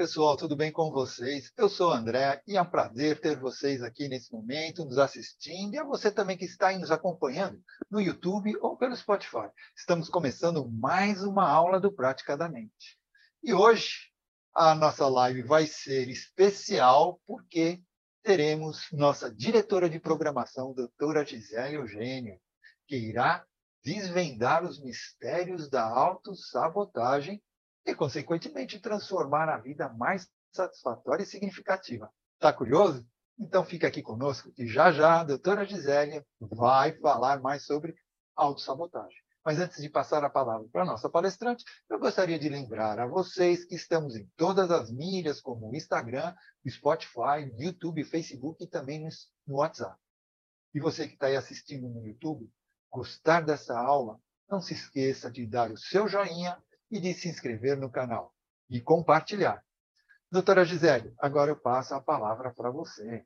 pessoal, tudo bem com vocês? Eu sou o André e é um prazer ter vocês aqui nesse momento, nos assistindo, e a você também que está aí nos acompanhando no YouTube ou pelo Spotify. Estamos começando mais uma aula do Prática da Mente. E hoje a nossa live vai ser especial porque teremos nossa diretora de programação, doutora Gisele Eugênio, que irá desvendar os mistérios da autossabotagem e, consequentemente, transformar a vida mais satisfatória e significativa. Está curioso? Então fica aqui conosco que já já a doutora Gisélia vai falar mais sobre autossabotagem. Mas antes de passar a palavra para a nossa palestrante, eu gostaria de lembrar a vocês que estamos em todas as mídias, como o Instagram, Spotify, YouTube, Facebook e também no WhatsApp. E você que está aí assistindo no YouTube, gostar dessa aula, não se esqueça de dar o seu joinha e de se inscrever no canal e compartilhar. Doutora Gisele, agora eu passo a palavra para você.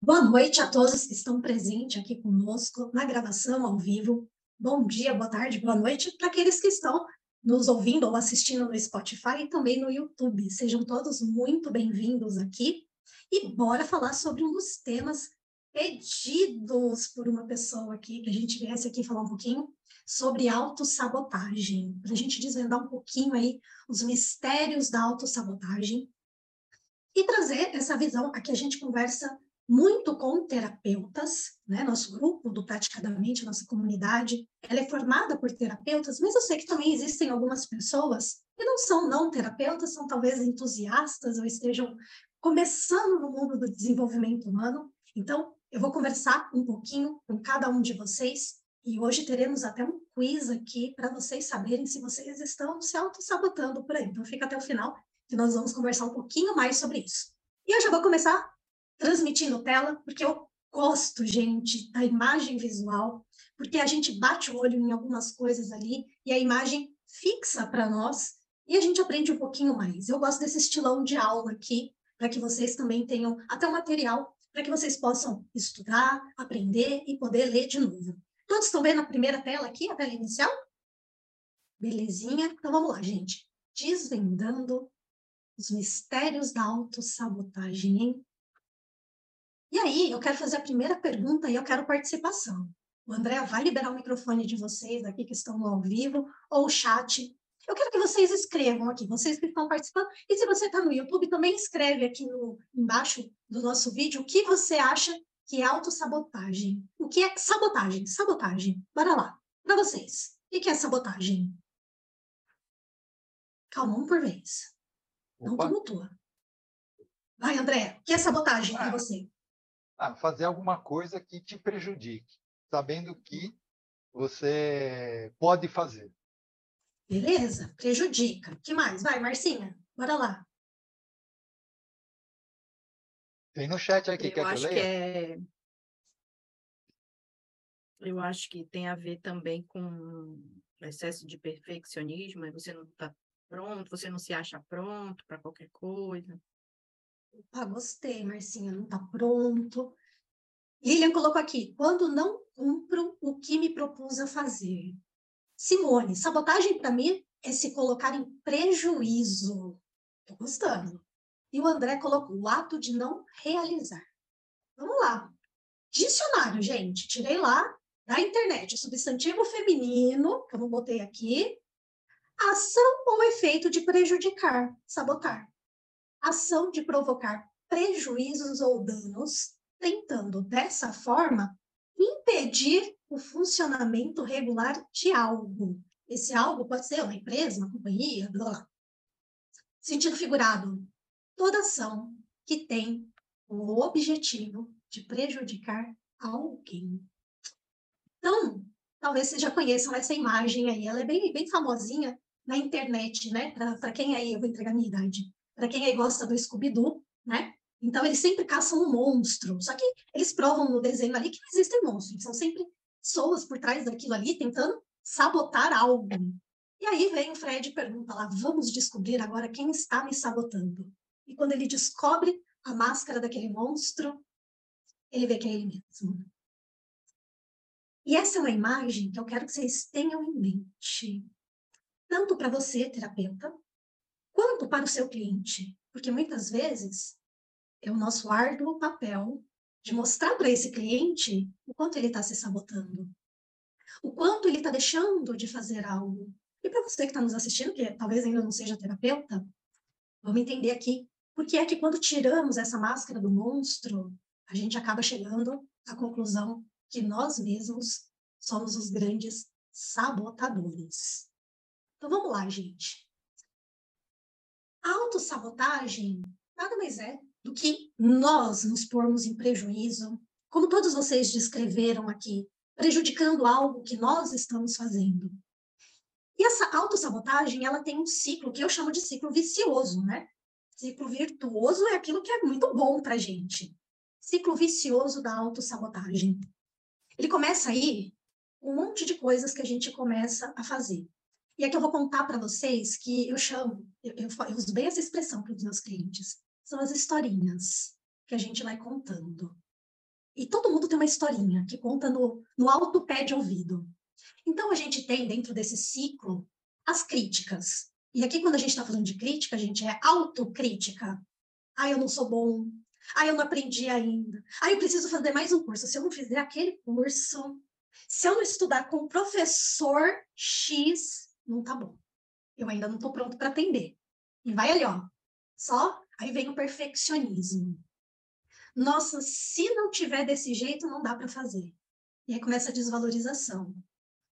Boa noite a todos que estão presentes aqui conosco na gravação ao vivo. Bom dia, boa tarde, boa noite para aqueles que estão nos ouvindo ou assistindo no Spotify e também no YouTube. Sejam todos muito bem-vindos aqui. E bora falar sobre um dos temas pedidos por uma pessoa aqui, que a gente viesse aqui falar um pouquinho sobre autossabotagem, para a gente desvendar um pouquinho aí os mistérios da autossabotagem e trazer essa visão. Aqui a gente conversa muito com terapeutas, né? Nosso grupo do Praticadamente, nossa comunidade, ela é formada por terapeutas, mas eu sei que também existem algumas pessoas que não são não terapeutas, são talvez entusiastas ou estejam começando no mundo do desenvolvimento humano. Então, eu vou conversar um pouquinho com cada um de vocês e hoje teremos até um quiz aqui para vocês saberem se vocês estão se auto-sabotando por aí. Então fica até o final que nós vamos conversar um pouquinho mais sobre isso. E eu já vou começar transmitindo tela, porque eu gosto, gente, da imagem visual, porque a gente bate o olho em algumas coisas ali e a imagem fixa para nós e a gente aprende um pouquinho mais. Eu gosto desse estilão de aula aqui, para que vocês também tenham até o material para que vocês possam estudar, aprender e poder ler de novo. Todos estão vendo a primeira tela aqui, a tela inicial? Belezinha? Então vamos lá, gente. Desvendando os mistérios da autossabotagem, hein? E aí, eu quero fazer a primeira pergunta e eu quero participação. O André vai liberar o microfone de vocês aqui que estão ao vivo, ou o chat, eu quero que vocês escrevam aqui, vocês que estão participando. E se você está no YouTube, também escreve aqui no, embaixo do nosso vídeo o que você acha que é autossabotagem. O que é sabotagem? Sabotagem. Bora lá. Para vocês. O que é sabotagem? Calma, um por vez. Não tumultua. Vai, André. O que é sabotagem para ah, você? Ah, fazer alguma coisa que te prejudique, sabendo que você pode fazer. Beleza, prejudica. que mais? Vai, Marcinha, bora lá. Tem no chat aqui, eu quer acho que, eu que é... Eu acho que tem a ver também com excesso de perfeccionismo, você não está pronto, você não se acha pronto para qualquer coisa. Ah, gostei, Marcinha, não está pronto. Lilian colocou aqui, quando não cumpro o que me propus a fazer. Simone, sabotagem para mim é se colocar em prejuízo. Estou gostando. E o André colocou o ato de não realizar. Vamos lá. Dicionário, gente. Tirei lá da internet. Substantivo feminino, que eu não botei aqui. Ação ou efeito de prejudicar, sabotar. Ação de provocar prejuízos ou danos, tentando dessa forma impedir o funcionamento regular de algo. Esse algo pode ser uma empresa, uma companhia, blá. Sentido figurado, toda ação que tem o objetivo de prejudicar alguém. Então, talvez vocês já conheçam essa imagem aí, ela é bem, bem famosinha na internet, né? Para quem aí, eu vou entregar a minha idade, para quem aí gosta do Scooby-Doo, né? Então, eles sempre caçam um monstro. Só que eles provam no desenho ali que não existem monstros. São sempre pessoas por trás daquilo ali tentando sabotar algo. E aí vem o Fred e pergunta lá: vamos descobrir agora quem está me sabotando. E quando ele descobre a máscara daquele monstro, ele vê que é ele mesmo. E essa é uma imagem que eu quero que vocês tenham em mente. Tanto para você, terapeuta, quanto para o seu cliente. Porque muitas vezes é o nosso árduo papel de mostrar para esse cliente o quanto ele está se sabotando, o quanto ele está deixando de fazer algo. E para você que está nos assistindo, que talvez ainda não seja terapeuta, vamos entender aqui por que é que quando tiramos essa máscara do monstro, a gente acaba chegando à conclusão que nós mesmos somos os grandes sabotadores. Então vamos lá, gente. A autossabotagem nada mais é do que nós nos pormos em prejuízo, como todos vocês descreveram aqui, prejudicando algo que nós estamos fazendo. E essa autossabotagem, ela tem um ciclo que eu chamo de ciclo vicioso, né? Ciclo virtuoso é aquilo que é muito bom para gente. Ciclo vicioso da autossabotagem. Ele começa aí um monte de coisas que a gente começa a fazer. E aqui eu vou contar para vocês que eu chamo, eu, eu, eu uso bem essa expressão para os meus clientes, são as historinhas que a gente vai contando. E todo mundo tem uma historinha que conta no, no alto pé de ouvido. Então, a gente tem dentro desse ciclo as críticas. E aqui, quando a gente está falando de crítica, a gente é autocrítica. Ah, eu não sou bom. Ah, eu não aprendi ainda. Ah, eu preciso fazer mais um curso. Se eu não fizer aquele curso, se eu não estudar com o professor X, não tá bom. Eu ainda não estou pronto para atender. E vai ali, ó. Só aí vem o perfeccionismo. Nossa, se não tiver desse jeito, não dá para fazer. E aí começa a desvalorização.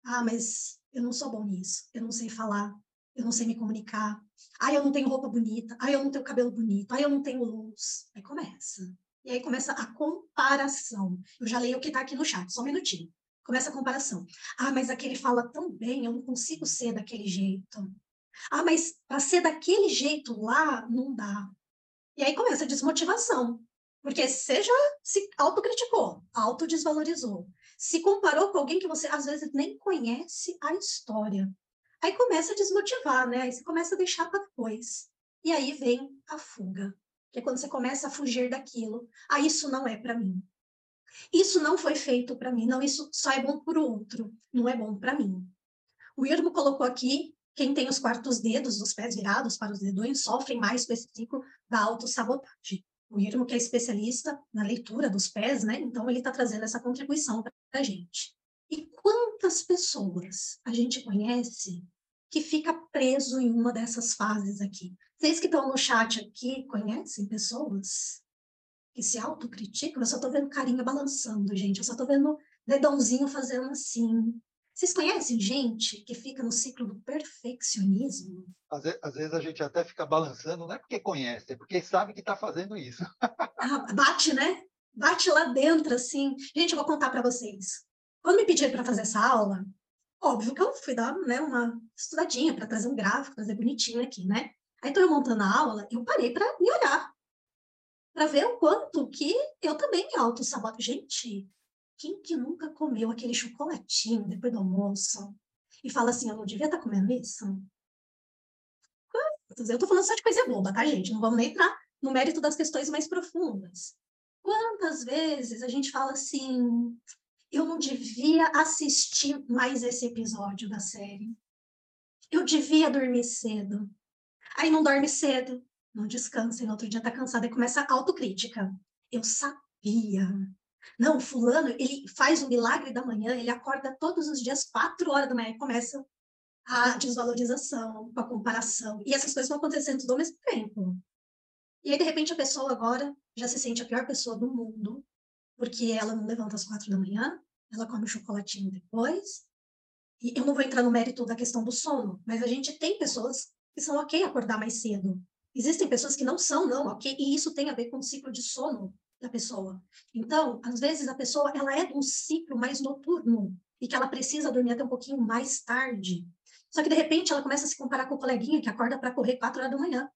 Ah, mas eu não sou bom nisso. Eu não sei falar. Eu não sei me comunicar. Ah, eu não tenho roupa bonita. Ah, eu não tenho cabelo bonito. Ah, eu não tenho luz. Aí começa. E aí começa a comparação. Eu já leio o que está aqui no chat, só um minutinho. Começa a comparação. Ah, mas aquele fala tão bem, eu não consigo ser daquele jeito. Ah, mas para ser daquele jeito lá, não dá. E aí começa a desmotivação. Porque você já se autocriticou, autodesvalorizou. Se comparou com alguém que você às vezes nem conhece a história. Aí começa a desmotivar, né? Aí você começa a deixar para depois. E aí vem a fuga. Que é quando você começa a fugir daquilo. Ah, isso não é para mim. Isso não foi feito para mim, não, isso só é bom para o outro, não é bom para mim. O Irmo colocou aqui, quem tem os quartos dedos, os pés virados para os dedões, sofrem mais com esse ciclo da autossabotagem. O Irmo, que é especialista na leitura dos pés, né? Então, ele está trazendo essa contribuição para a gente. E quantas pessoas a gente conhece que fica preso em uma dessas fases aqui? Vocês que estão no chat aqui conhecem pessoas que se autocriticam, eu só estou vendo carinha balançando, gente. Eu só estou vendo dedãozinho fazendo assim. Vocês conhecem gente que fica no ciclo do perfeccionismo? Às vezes, às vezes a gente até fica balançando, não é porque conhece, é porque sabe que está fazendo isso. ah, bate, né? Bate lá dentro, assim. Gente, eu vou contar para vocês. Quando me pediram para fazer essa aula, óbvio que eu fui dar né, uma estudadinha para trazer um gráfico, trazer bonitinho aqui, né? Aí estou eu montando a aula, eu parei para me olhar para ver o quanto que eu também me auto-saboto. Gente, quem que nunca comeu aquele chocolatinho depois do almoço e fala assim, eu não devia estar tá comendo isso? Quantos? Eu estou falando só de coisa boba, tá, gente? Não vamos nem entrar no mérito das questões mais profundas. Quantas vezes a gente fala assim, eu não devia assistir mais esse episódio da série. Eu devia dormir cedo. Aí não dorme cedo, não descansa, e no outro dia tá cansada e começa a autocrítica. Eu sabia. Não, fulano, ele faz o milagre da manhã, ele acorda todos os dias, quatro horas da manhã, e começa a desvalorização, a comparação. E essas coisas vão acontecendo tudo ao mesmo tempo. E aí, de repente, a pessoa agora já se sente a pior pessoa do mundo, porque ela não levanta às quatro da manhã, ela come chocolatinho depois. E eu não vou entrar no mérito da questão do sono, mas a gente tem pessoas que são ok acordar mais cedo. Existem pessoas que não são, não, ok? E isso tem a ver com o ciclo de sono da pessoa. Então, às vezes a pessoa ela é de um ciclo mais noturno e que ela precisa dormir até um pouquinho mais tarde. Só que de repente ela começa a se comparar com o coleguinha que acorda para correr quatro horas da manhã.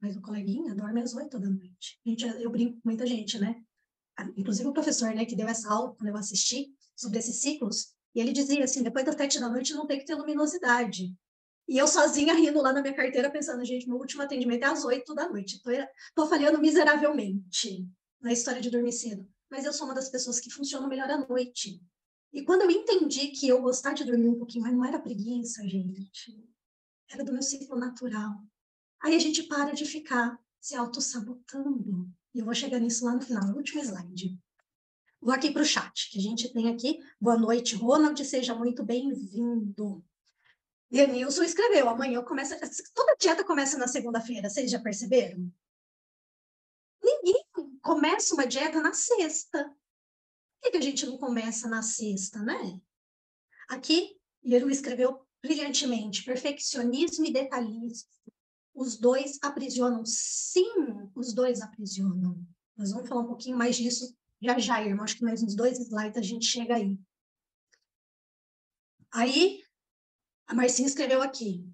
Mas o coleguinha dorme às oito da noite. Gente, eu brinco com muita gente, né? Inclusive o professor, né, que deu essa aula quando eu assisti sobre esses ciclos, e ele dizia assim, depois das sete da noite não tem que ter luminosidade. E eu sozinha rindo lá na minha carteira, pensando, gente, meu último atendimento é às oito da noite. Estou falhando miseravelmente na história de dormir cedo. Mas eu sou uma das pessoas que funcionam melhor à noite. E quando eu entendi que eu gostar de dormir um pouquinho, mas não era preguiça, gente. Era do meu ciclo natural. Aí a gente para de ficar se auto-sabotando. E eu vou chegar nisso lá no final, no último slide. Vou aqui para o chat, que a gente tem aqui. Boa noite, Ronald, seja muito bem-vindo. Denilson escreveu, amanhã começa. Toda dieta começa na segunda-feira, vocês já perceberam? Ninguém começa uma dieta na sexta. Por que, que a gente não começa na sexta, né? Aqui, ele escreveu brilhantemente: perfeccionismo e detalhismo. Os dois aprisionam. Sim, os dois aprisionam. Nós vamos falar um pouquinho mais disso já já, irmão. Acho que mais uns dois slides a gente chega aí. Aí, a Marcinha escreveu aqui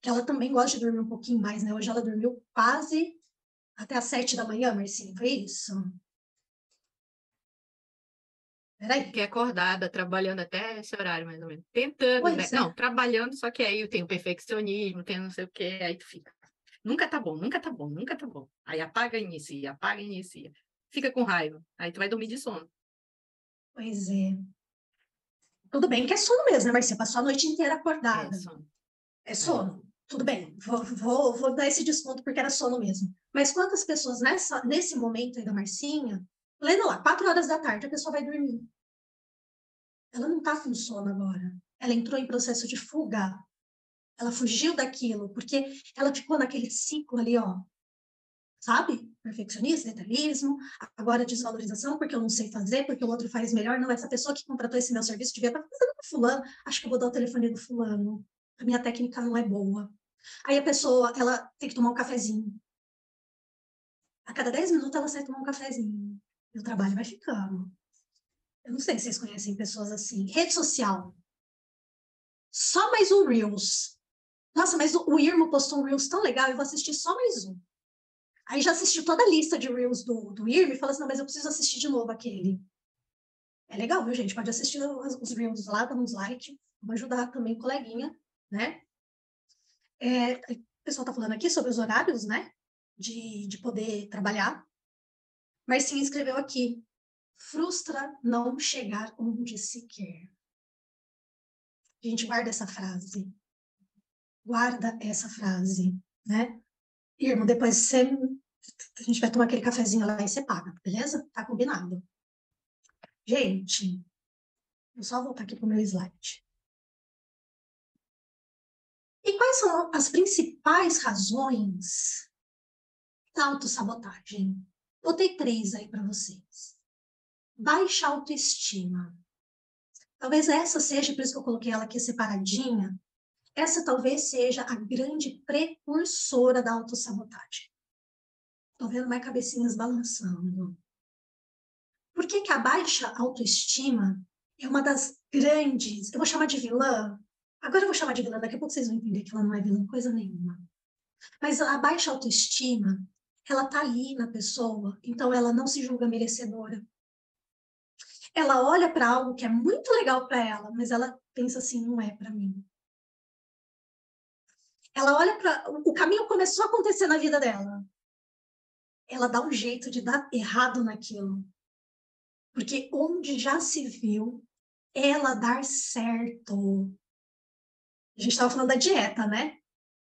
que ela também gosta de dormir um pouquinho mais, né? Hoje ela dormiu quase até às sete da manhã, Marcinha, foi isso? Peraí. Fiquei acordada, trabalhando até esse horário, mais ou menos. Tentando, pois né? É. Não, trabalhando, só que aí eu tenho perfeccionismo, tenho não sei o quê, aí tu fica. Nunca tá bom, nunca tá bom, nunca tá bom. Aí apaga e inicia, apaga e inicia. Fica com raiva. Aí tu vai dormir de sono. Pois é. Tudo bem que é sono mesmo, né, você passou a noite inteira acordada. É sono. É sono. É. Tudo bem, vou, vou, vou, dar esse desconto porque era sono mesmo. Mas quantas pessoas nessa, nesse momento aí da Marcinha, lendo lá, quatro horas da tarde, a pessoa vai dormir. Ela não está com sono agora. Ela entrou em processo de fuga. Ela fugiu daquilo, porque ela ficou naquele ciclo ali, ó. Sabe? Perfeccionismo, detalhismo, agora desvalorização, porque eu não sei fazer, porque o outro faz melhor. Não, essa pessoa que contratou esse meu serviço devia estar fazendo com fulano. Acho que eu vou dar o telefone do fulano. A minha técnica não é boa. Aí a pessoa, ela tem que tomar um cafezinho. A cada 10 minutos ela sai tomar um cafezinho. E o trabalho vai ficando. Eu não sei se vocês conhecem pessoas assim. Rede social. Só mais um Reels. Nossa, mas o, Irmo postou um Reels tão legal, eu vou assistir só mais um. Aí já assisti toda a lista de Reels do, do Irmo e falou assim, não, mas eu preciso assistir de novo aquele. É legal, viu, gente? Pode assistir os, Reels lá, dá uns like. Vamos ajudar também o coleguinha, né? É, o pessoal está falando aqui sobre os horários, né? De, de poder trabalhar. Sim escreveu aqui, frustra não chegar onde se quer. A gente guarda essa frase. Guarda essa frase, né? Irmão, depois você, a gente vai tomar aquele cafezinho lá e você paga, beleza? Tá combinado. Gente, vou só voltar aqui para o meu slide. E quais são as principais razões da autossabotagem? Botei três aí para vocês. Baixa autoestima. Talvez essa seja, por isso que eu coloquei ela aqui separadinha, essa talvez seja a grande precursora da autossabotagem. Estou vendo mais cabecinhas balançando. Por que, que a baixa autoestima é uma das grandes, eu vou chamar de vilã, Agora eu vou chamar de vilã, daqui a pouco vocês vão entender que ela não é vilã coisa nenhuma. Mas a baixa autoestima, ela tá ali na pessoa, então ela não se julga merecedora. Ela olha para algo que é muito legal para ela, mas ela pensa assim, não é para mim. Ela olha para o caminho começou a acontecer na vida dela. Ela dá um jeito de dar errado naquilo. Porque onde já se viu ela dar certo, a gente estava falando da dieta, né?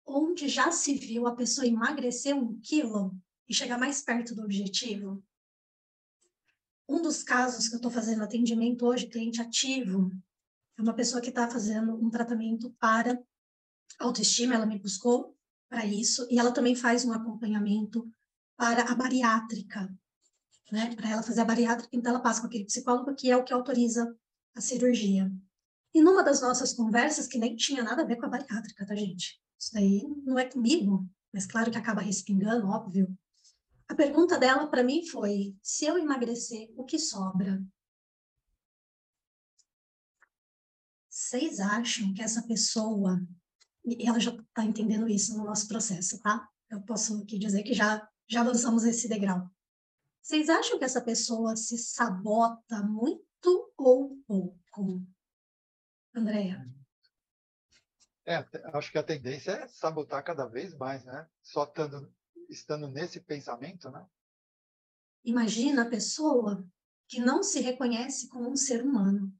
Onde já se viu a pessoa emagrecer um quilo e chegar mais perto do objetivo. Um dos casos que eu estou fazendo atendimento hoje, cliente ativo, é uma pessoa que está fazendo um tratamento para autoestima, ela me buscou para isso, e ela também faz um acompanhamento para a bariátrica, né? Para ela fazer a bariátrica, então ela passa com aquele psicólogo que é o que autoriza a cirurgia. E numa das nossas conversas, que nem tinha nada a ver com a bariátrica, tá, gente? Isso daí não é comigo, mas claro que acaba respingando, óbvio. A pergunta dela para mim foi: se eu emagrecer, o que sobra? Vocês acham que essa pessoa, e ela já está entendendo isso no nosso processo, tá? Eu posso aqui dizer que já, já avançamos esse degrau. Vocês acham que essa pessoa se sabota muito ou pouco? Andréia? É, acho que a tendência é sabotar cada vez mais, né? Só estando, estando nesse pensamento, né? Imagina a pessoa que não se reconhece como um ser humano.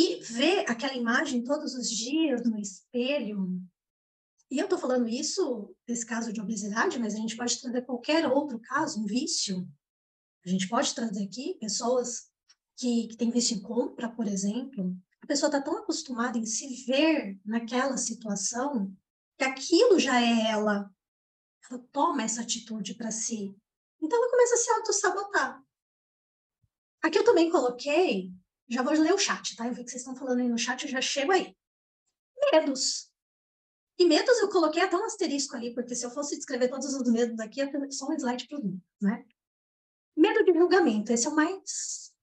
E vê aquela imagem todos os dias no espelho E eu estou falando isso nesse caso de obesidade, mas a gente pode trazer qualquer outro caso, um vício. A gente pode trazer aqui pessoas que, que têm vício em compra, por exemplo. A pessoa está tão acostumada em se ver naquela situação que aquilo já é ela. Ela toma essa atitude para si. Então ela começa a se auto-sabotar. Aqui eu também coloquei, já vou ler o chat, tá? Eu vi que vocês estão falando aí no chat, eu já chego aí. Medos. E medos eu coloquei até um asterisco ali, porque se eu fosse descrever todos os medos aqui, ter só um slide para mim, né? Medo de julgamento, esse é o mais.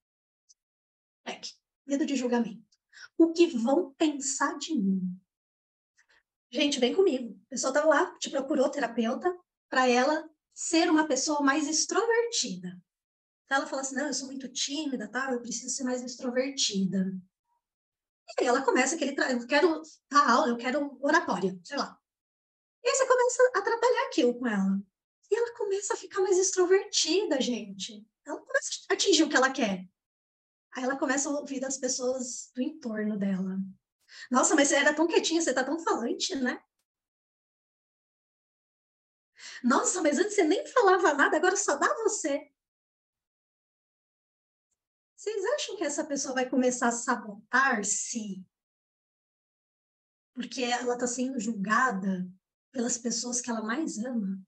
É, medo de julgamento. O que vão pensar de mim? Gente, vem comigo. A pessoa estava lá, te procurou terapeuta, para ela ser uma pessoa mais extrovertida. Então, ela fala assim: não, eu sou muito tímida, tá? Eu preciso ser mais extrovertida. E aí ela começa aquele, eu quero dar aula, eu quero oratória, sei lá. E aí você começa a trabalhar aquilo com ela. E ela começa a ficar mais extrovertida, gente. Ela começa a atingir o que ela quer. Aí ela começa a ouvir das pessoas do entorno dela. Nossa, mas você era tão quietinha, você tá tão falante, né? Nossa, mas antes você nem falava nada, agora só dá você. Vocês acham que essa pessoa vai começar a sabotar-se? Porque ela está sendo julgada pelas pessoas que ela mais ama?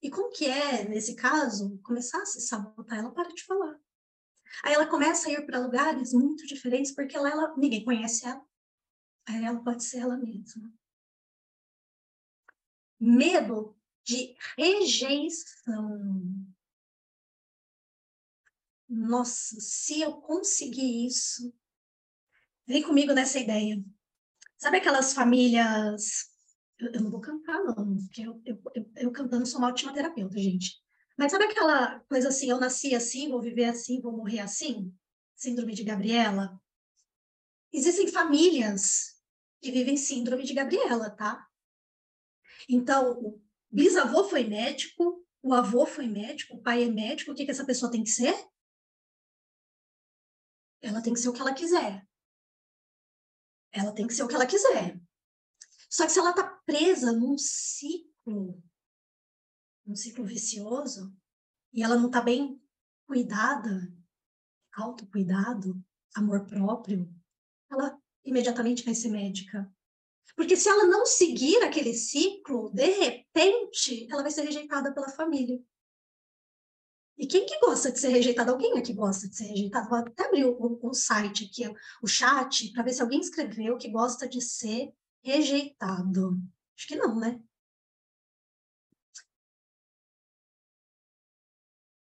E como que é, nesse caso, começar a se sabotar? Ela para de falar. Aí ela começa a ir para lugares muito diferentes, porque ela, ela, ninguém conhece ela. Aí ela pode ser ela mesma. Medo de rejeição nossa, se eu conseguir isso, vem comigo nessa ideia. Sabe aquelas famílias. Eu, eu não vou cantar, não, porque eu, eu, eu, eu cantando sou uma ótima terapeuta, gente. Mas sabe aquela coisa assim, eu nasci assim, vou viver assim, vou morrer assim? Síndrome de Gabriela? Existem famílias que vivem síndrome de Gabriela, tá? Então, o bisavô foi médico, o avô foi médico, o pai é médico, o que, que essa pessoa tem que ser? Ela tem que ser o que ela quiser. Ela tem que ser o que ela quiser. Só que se ela está presa num ciclo, num ciclo vicioso, e ela não está bem cuidada, autocuidado, amor próprio, ela imediatamente vai ser médica. Porque se ela não seguir aquele ciclo, de repente, ela vai ser rejeitada pela família. E quem que gosta de ser rejeitado? Alguém aqui gosta de ser rejeitado? Vou até abrir o, o site aqui, o chat, para ver se alguém escreveu que gosta de ser rejeitado. Acho que não, né?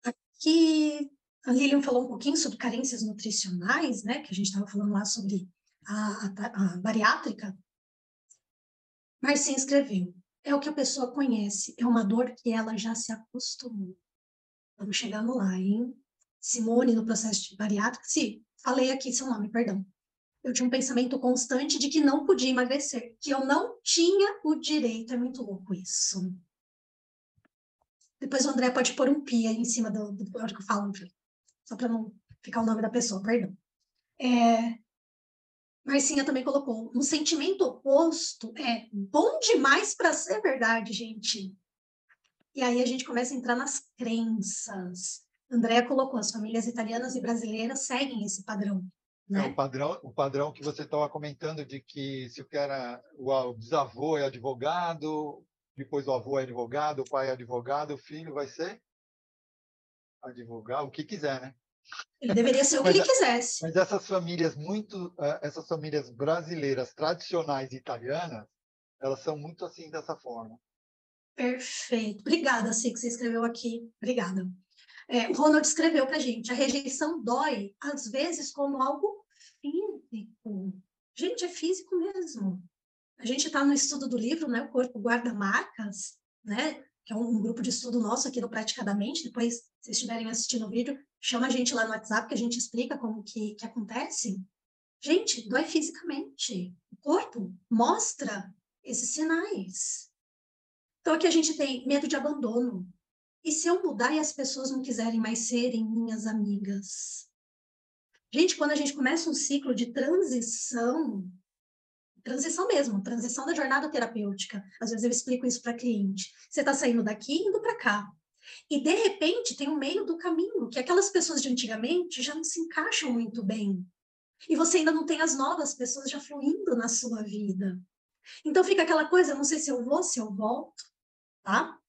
Aqui a Lilian falou um pouquinho sobre carências nutricionais, né? Que a gente estava falando lá sobre a, a, a bariátrica. Marcinha escreveu: é o que a pessoa conhece, é uma dor que ela já se acostumou. Estamos chegando lá, hein? Simone, no processo de bariátrica, sim, falei aqui seu nome, perdão. Eu tinha um pensamento constante de que não podia emagrecer, que eu não tinha o direito. É muito louco isso. Depois o André pode pôr um pia em cima do, do que eu falo, só para não ficar o nome da pessoa, perdão. É, Marcinha também colocou, um sentimento oposto é bom demais para ser verdade, gente. E aí a gente começa a entrar nas crenças. Andréa colocou, as famílias italianas e brasileiras seguem esse padrão. Né? É o padrão, o padrão que você estava comentando de que se o cara, o bisavô é advogado, depois o avô é advogado, o pai é advogado, o filho vai ser advogado, o que quiser, né? Ele deveria ser o que ele quisesse. Mas essas famílias muito, eh, essas famílias brasileiras tradicionais italianas, elas são muito assim dessa forma. Perfeito. Obrigada, Cia, que você escreveu aqui. Obrigada. É, o Ronald escreveu para a gente: a rejeição dói, às vezes, como algo físico. Gente, é físico mesmo. A gente está no estudo do livro, né? O Corpo Guarda Marcas, né? Que é um, grupo de estudo nosso aqui do Praticadamente. Depois, se estiverem assistindo o vídeo, chama a gente lá no WhatsApp que a gente explica como que, que acontece. Gente, dói fisicamente. O corpo mostra esses sinais. Então, aqui a gente tem medo de abandono. E se eu mudar e as pessoas não quiserem mais serem minhas amigas? Gente, quando a gente começa um ciclo de transição, transição mesmo, transição da jornada terapêutica. Às vezes eu explico isso para cliente. Você está saindo daqui e indo para cá. E de repente tem um meio do caminho que aquelas pessoas de antigamente já não se encaixam muito bem. E você ainda não tem as novas pessoas já fluindo na sua vida. Então fica aquela coisa, não sei se eu vou, se eu volto, tá?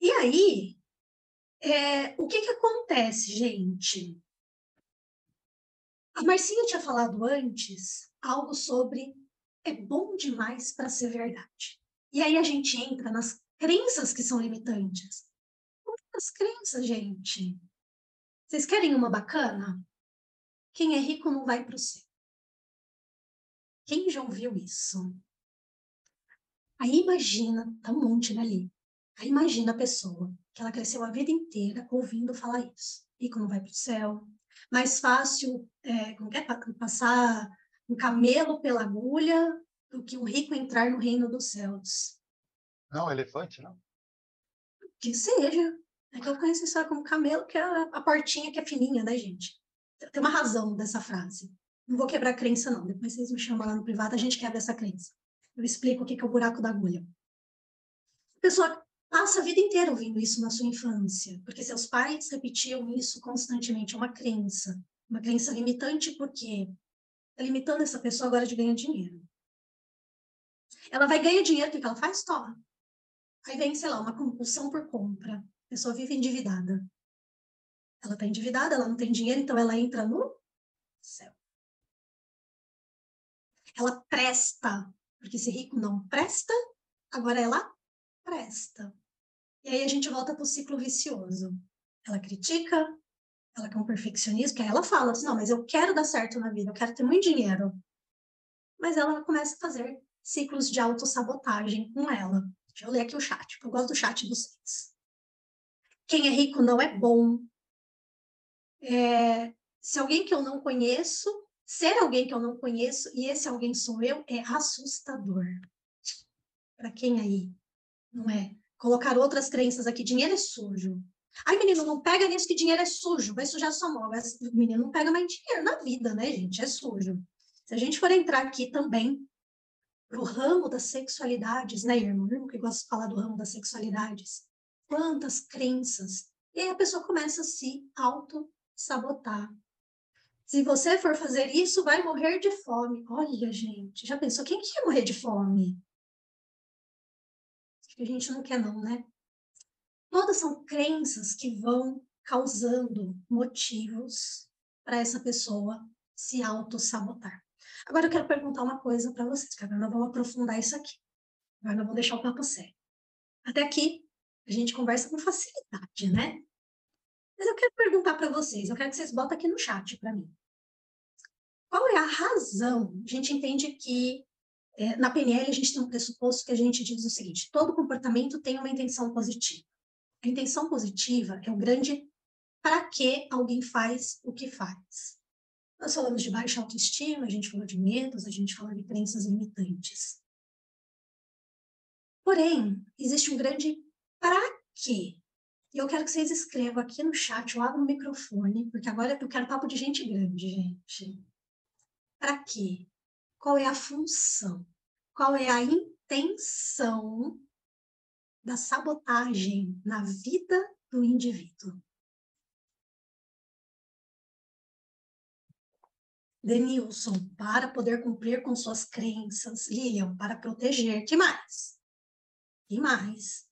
E aí, é, o que que acontece, gente? A Marcinha tinha falado antes algo sobre é bom demais para ser verdade. E aí a gente entra nas crenças que são limitantes. As crenças, gente. Vocês querem uma bacana? Quem é rico não vai para o céu. Quem já ouviu isso? Aí imagina, tá um monte ali. Aí imagina a pessoa que ela cresceu a vida inteira ouvindo falar isso. Rico não vai para o céu, mais fácil é, como é, passar um camelo pela agulha do que um rico entrar no reino dos céus. Não, elefante, não. Que seja. É que eu conheço isso como camelo, que é a, a portinha que é fininha, né, gente? Tem uma razão dessa frase. Não vou quebrar a crença, não. Depois vocês me chamam lá no privado, a gente quebra essa crença. Eu explico o que é o buraco da agulha. A pessoa passa a vida inteira ouvindo isso na sua infância, porque seus pais repetiam isso constantemente, é uma crença, uma crença limitante, porque está limitando essa pessoa agora de ganhar dinheiro. Ela vai ganhar dinheiro, o que ela faz? Toma. Aí vem, sei lá, uma compulsão por compra. A pessoa vive endividada. Ela está endividada, ela não tem dinheiro, então ela entra no céu. Ela presta, porque se rico não presta, agora ela presta. E aí a gente volta para o ciclo vicioso. Ela critica, ela quer um perfeccionismo, que aí ela fala não, mas eu quero dar certo na vida, eu quero ter muito dinheiro. Mas ela começa a fazer ciclos de autossabotagem com ela. Deixa eu ler aqui o chat, porque eu gosto do chat de vocês. Quem é rico não é bom. É, se alguém que eu não conheço, ser alguém que eu não conheço, e esse alguém sou eu, é assustador. Para quem aí não é? Colocar outras crenças aqui, dinheiro é sujo. Ai, menino, não pega nisso que dinheiro é sujo, vai sujar sua mão. O menino não pega mais dinheiro na vida, né, gente? É sujo. Se a gente for entrar aqui também pro ramo das sexualidades, né, irmão? Irmão que gosta de falar do ramo das sexualidades. Quantas crenças. E aí a pessoa começa a se auto-sabotar. Se você for fazer isso, vai morrer de fome. Olha, gente, já pensou? Quem que ia morrer de fome? a gente não quer não, né? Todas são crenças que vão causando motivos para essa pessoa se auto-sabotar. Agora eu quero perguntar uma coisa para vocês, que agora nós vamos aprofundar isso aqui. Agora nós vamos deixar o papo sério. Até aqui, a gente conversa com facilidade, né? Mas eu quero perguntar para vocês, eu quero que vocês botem aqui no chat para mim. Qual é a razão? A gente entende que é, na PNL, a gente tem um pressuposto que a gente diz o seguinte: todo comportamento tem uma intenção positiva. A intenção positiva é o grande para que alguém faz o que faz. Nós falamos de baixa autoestima, a gente falou de medos, a gente falou de crenças limitantes. Porém, existe um grande para quê? E eu quero que vocês escrevam aqui no chat, ou abram o microfone, porque agora eu quero papo de gente grande, gente. Para quê? qual é a função, qual é a intenção da sabotagem na vida do indivíduo. Denilson, para poder cumprir com suas crenças. Lilian, para proteger. Que mais? Que mais?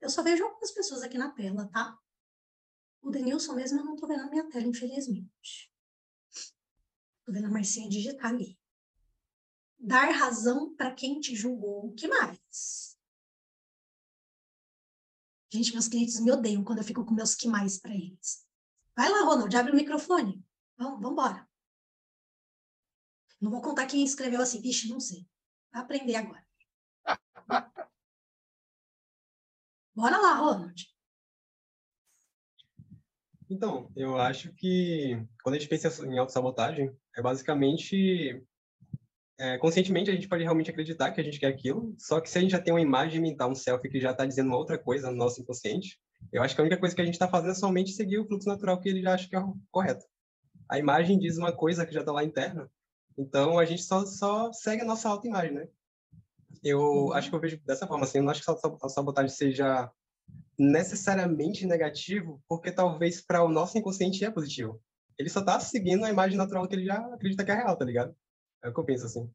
Eu só vejo algumas pessoas aqui na tela, tá? O Denilson mesmo eu não tô vendo na minha tela, infelizmente. Tô vendo a Marcinha digitar ali dar razão para quem te julgou. O que mais? Gente, meus clientes me odeiam quando eu fico com meus que mais para eles. Vai lá, Ronald, abre o microfone. Vamos, vamos embora. Não vou contar quem escreveu assim. Vixe, não sei. Vai aprender agora. Bora lá, Ronald. Então, eu acho que quando a gente pensa em autossabotagem, é basicamente é, conscientemente a gente pode realmente acreditar que a gente quer aquilo, só que se a gente já tem uma imagem mental, um selfie que já está dizendo uma outra coisa no nosso inconsciente, eu acho que a única coisa que a gente está fazendo é somente seguir o fluxo natural que ele já acha que é correto. A imagem diz uma coisa que já está lá interna, Então, a gente só, só segue a nossa autoimagem, né? Eu uhum. acho que eu vejo dessa forma, assim, eu não acho que a sabotagem seja necessariamente negativo, porque talvez para o nosso inconsciente é positivo. Ele só tá seguindo a imagem natural que ele já acredita que é real, tá ligado? É o que eu penso, assim.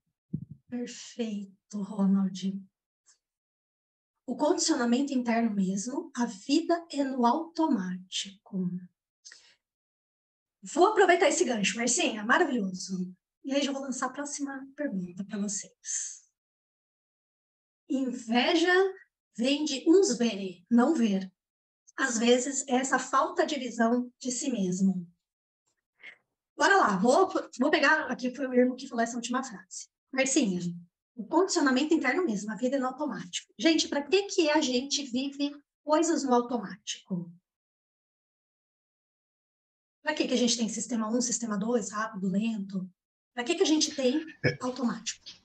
Perfeito, Ronald. O condicionamento interno mesmo, a vida é no automático. Vou aproveitar esse gancho, Marcinha, maravilhoso. E aí já vou lançar a próxima pergunta para vocês. Inveja vem de uns verem, não ver. Às vezes, é essa falta de visão de si mesmo. Bora lá, vou, vou pegar aqui foi o Irmo que falou essa última frase. Marcinha, o condicionamento interno mesmo, a vida é no automático. Gente, para que, que a gente vive coisas no automático? Para que, que a gente tem sistema 1, sistema 2, rápido, lento? Para que, que a gente tem automático?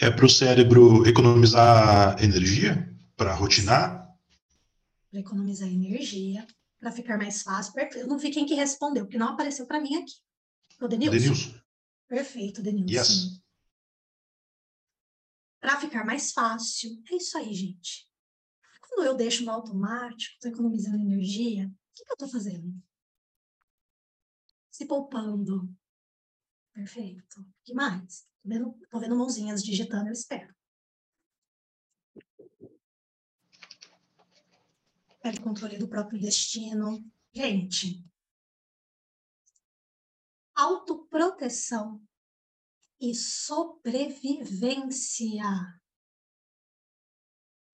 É para o cérebro economizar energia? Para rotinar? Para economizar energia, para ficar mais fácil. Eu não vi quem que respondeu, porque não apareceu para mim aqui. O Denilson. Denilson. Perfeito, Denilson. Yes. Para ficar mais fácil. É isso aí, gente. Quando eu deixo no automático, estou economizando energia, o que, que eu estou fazendo? Se poupando. Perfeito. O que mais? Tô vendo, vendo mãozinhas digitando, eu espero. Perde controle do próprio destino. Gente, autoproteção e sobrevivência.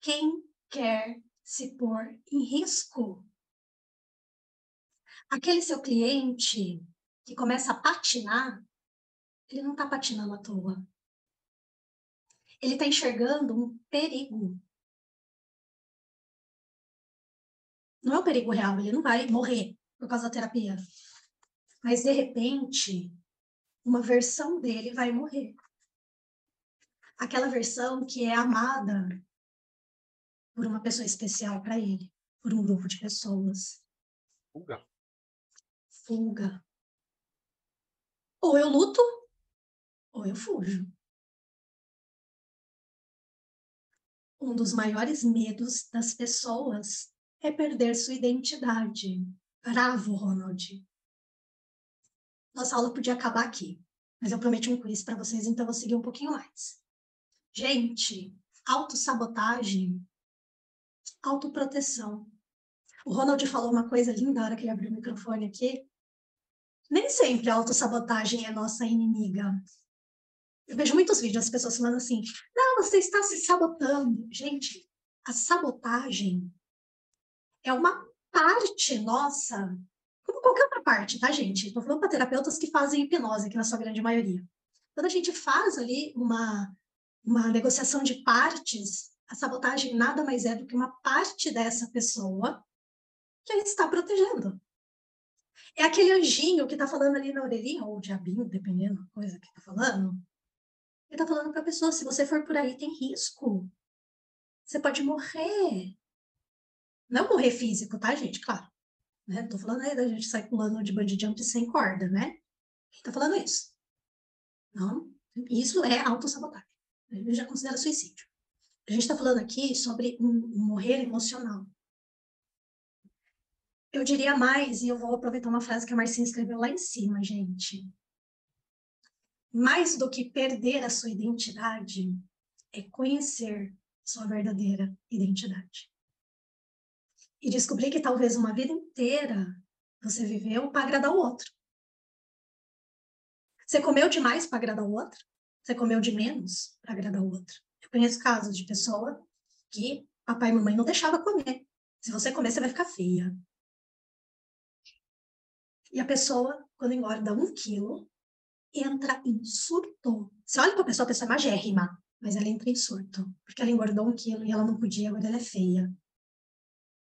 Quem quer se pôr em risco? Aquele seu cliente que começa a patinar, ele não está patinando à toa. Ele está enxergando um perigo. Não é um perigo real, ele não vai morrer por causa da terapia. Mas, de repente, uma versão dele vai morrer. Aquela versão que é amada por uma pessoa especial para ele, por um grupo de pessoas. Fuga. Fuga. Ou eu luto, ou eu fujo. Um dos maiores medos das pessoas é perder sua identidade. Bravo, Ronald. Nossa aula podia acabar aqui, mas eu prometi um quiz para vocês, então vou seguir um pouquinho mais. Gente, autossabotagem, autoproteção. O Ronald falou uma coisa linda na hora que ele abriu o microfone aqui. Nem sempre a autossabotagem é nossa inimiga. Eu vejo muitos vídeos das pessoas falando assim: não, você está se sabotando. Gente, a sabotagem é uma parte nossa como qualquer outra parte, tá, gente? Estou falando para terapeutas que fazem hipnose, aqui na sua grande maioria. Quando a gente faz ali uma, uma negociação de partes, a sabotagem nada mais é do que uma parte dessa pessoa que ele está protegendo. É aquele anjinho que está falando ali na orelhinha, ou o diabinho, dependendo da coisa que está falando. Ele está falando para a pessoa: se você for por aí, tem risco. Você pode morrer. Não morrer físico, tá, gente? Claro. Né? Tô falando aí da gente sair pulando de bungee jump sem corda, né? Quem tá falando isso? Não, isso é autossabotagem. Eu já considero suicídio. A gente está falando aqui sobre um, um morrer emocional. Eu diria mais, e eu vou aproveitar uma frase que a Marcinha escreveu lá em cima, gente. Mais do que perder a sua identidade, é conhecer sua verdadeira identidade e descobrir que talvez uma vida inteira você viveu para agradar o outro. Você comeu demais para agradar o outro? Você comeu de menos para agradar o outro? Eu conheço casos de pessoa que papai e mamãe não deixava comer. Se você comer, você vai ficar feia. E a pessoa, quando engorda um quilo, entra em surto. Você olha para a pessoa, a pessoa é magérrima, mas ela entra em surto. Porque ela engordou um quilo e ela não podia, agora ela é feia.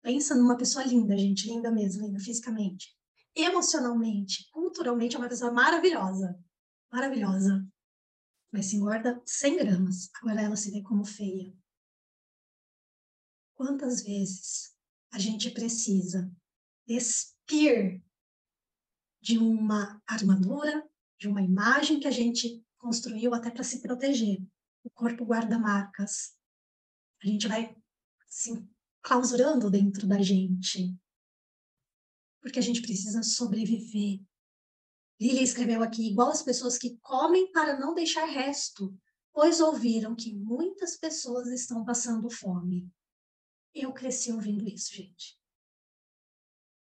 Pensa numa pessoa linda, gente, linda mesmo, linda fisicamente. Emocionalmente, culturalmente, é uma pessoa maravilhosa. Maravilhosa. Mas se engorda 100 gramas. Agora ela se vê como feia. Quantas vezes a gente precisa despir de uma armadura, de uma imagem que a gente construiu até para se proteger. O corpo guarda marcas. A gente vai se clausurando dentro da gente. Porque a gente precisa sobreviver. Lili escreveu aqui, igual as pessoas que comem para não deixar resto, pois ouviram que muitas pessoas estão passando fome. Eu cresci ouvindo isso, gente.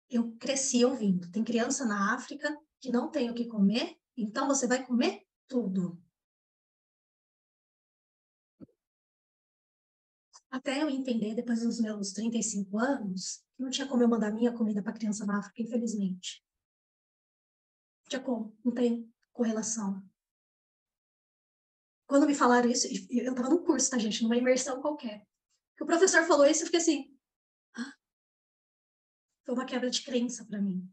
Eu cresci ouvindo. Tem criança na África que não tem o que comer, então você vai comer tudo. Até eu entender, depois dos meus 35 anos, não tinha como eu mandar minha comida para criança na África, infelizmente. Não tinha como, não tem correlação. Quando me falaram isso, eu estava num curso, tá, gente? Numa imersão qualquer. Que o professor falou isso, eu fiquei assim. Ah. Foi uma quebra de crença para mim.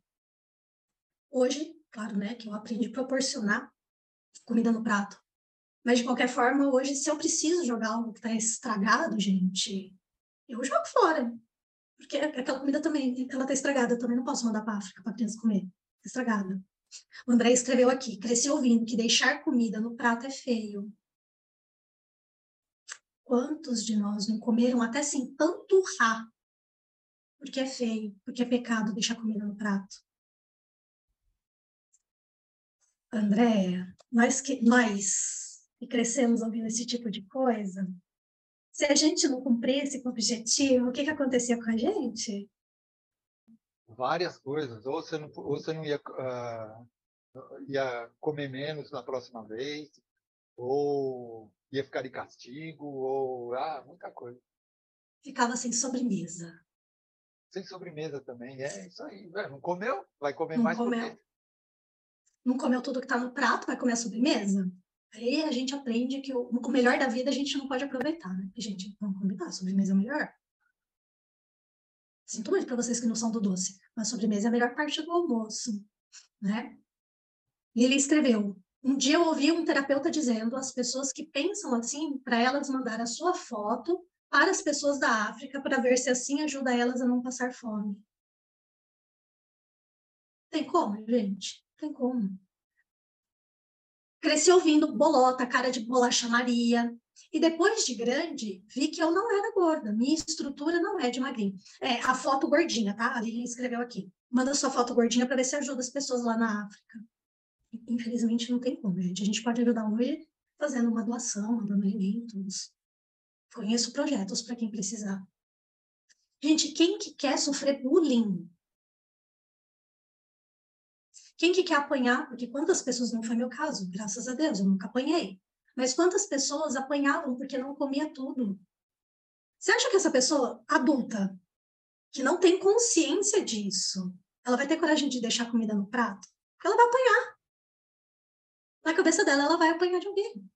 Hoje, claro, né, que eu aprendi a proporcionar comida no prato. Mas, de qualquer forma, hoje, se eu preciso jogar algo que está estragado, gente, eu jogo fora. Porque aquela comida também, ela está estragada. Eu também não posso mandar para a África para criança comer. Tá estragada. O André escreveu aqui: cresci ouvindo que deixar comida no prato é feio. Quantos de nós não comeram até sem panturrar? Porque é feio, porque é pecado deixar comida no prato. Andréa, nós que, nós que crescemos ouvindo esse tipo de coisa, se a gente não cumprisse com o objetivo, o que, que acontecia com a gente? Várias coisas. Ou você não, ou você não ia, uh, ia comer menos na próxima vez, ou ia ficar de castigo, ou ah, muita coisa. Ficava sem sobremesa. Sem sobremesa também, é isso aí. Não comeu? Vai comer não mais comeu não comeu tudo que está no prato, vai comer a sobremesa. Aí a gente aprende que o, o melhor da vida a gente não pode aproveitar, né? Gente, vamos combinar, a sobremesa é o melhor. Sinto muito para vocês que não são do doce, mas a sobremesa é a melhor parte do almoço, né? E ele escreveu: Um dia eu ouvi um terapeuta dizendo às pessoas que pensam assim, para elas mandar a sua foto para as pessoas da África para ver se assim ajuda elas a não passar fome. Tem como, gente? Tem como. Cresci ouvindo bolota, cara de bolacha Maria. E depois de grande, vi que eu não era gorda. Minha estrutura não é de magrinha. É, a foto gordinha, tá? A Lilian escreveu aqui. Manda sua foto gordinha para ver se ajuda as pessoas lá na África. Infelizmente, não tem como, gente. A gente pode ajudar hoje fazendo uma doação, mandando alimentos. Conheço projetos para quem precisar. Gente, quem que quer sofrer bullying quem que quer apanhar? Porque quantas pessoas, não foi meu caso, graças a Deus, eu nunca apanhei. Mas quantas pessoas apanhavam porque não comia tudo? Você acha que essa pessoa adulta, que não tem consciência disso, ela vai ter coragem de deixar comida no prato? Ela vai apanhar. Na cabeça dela, ela vai apanhar de alguém.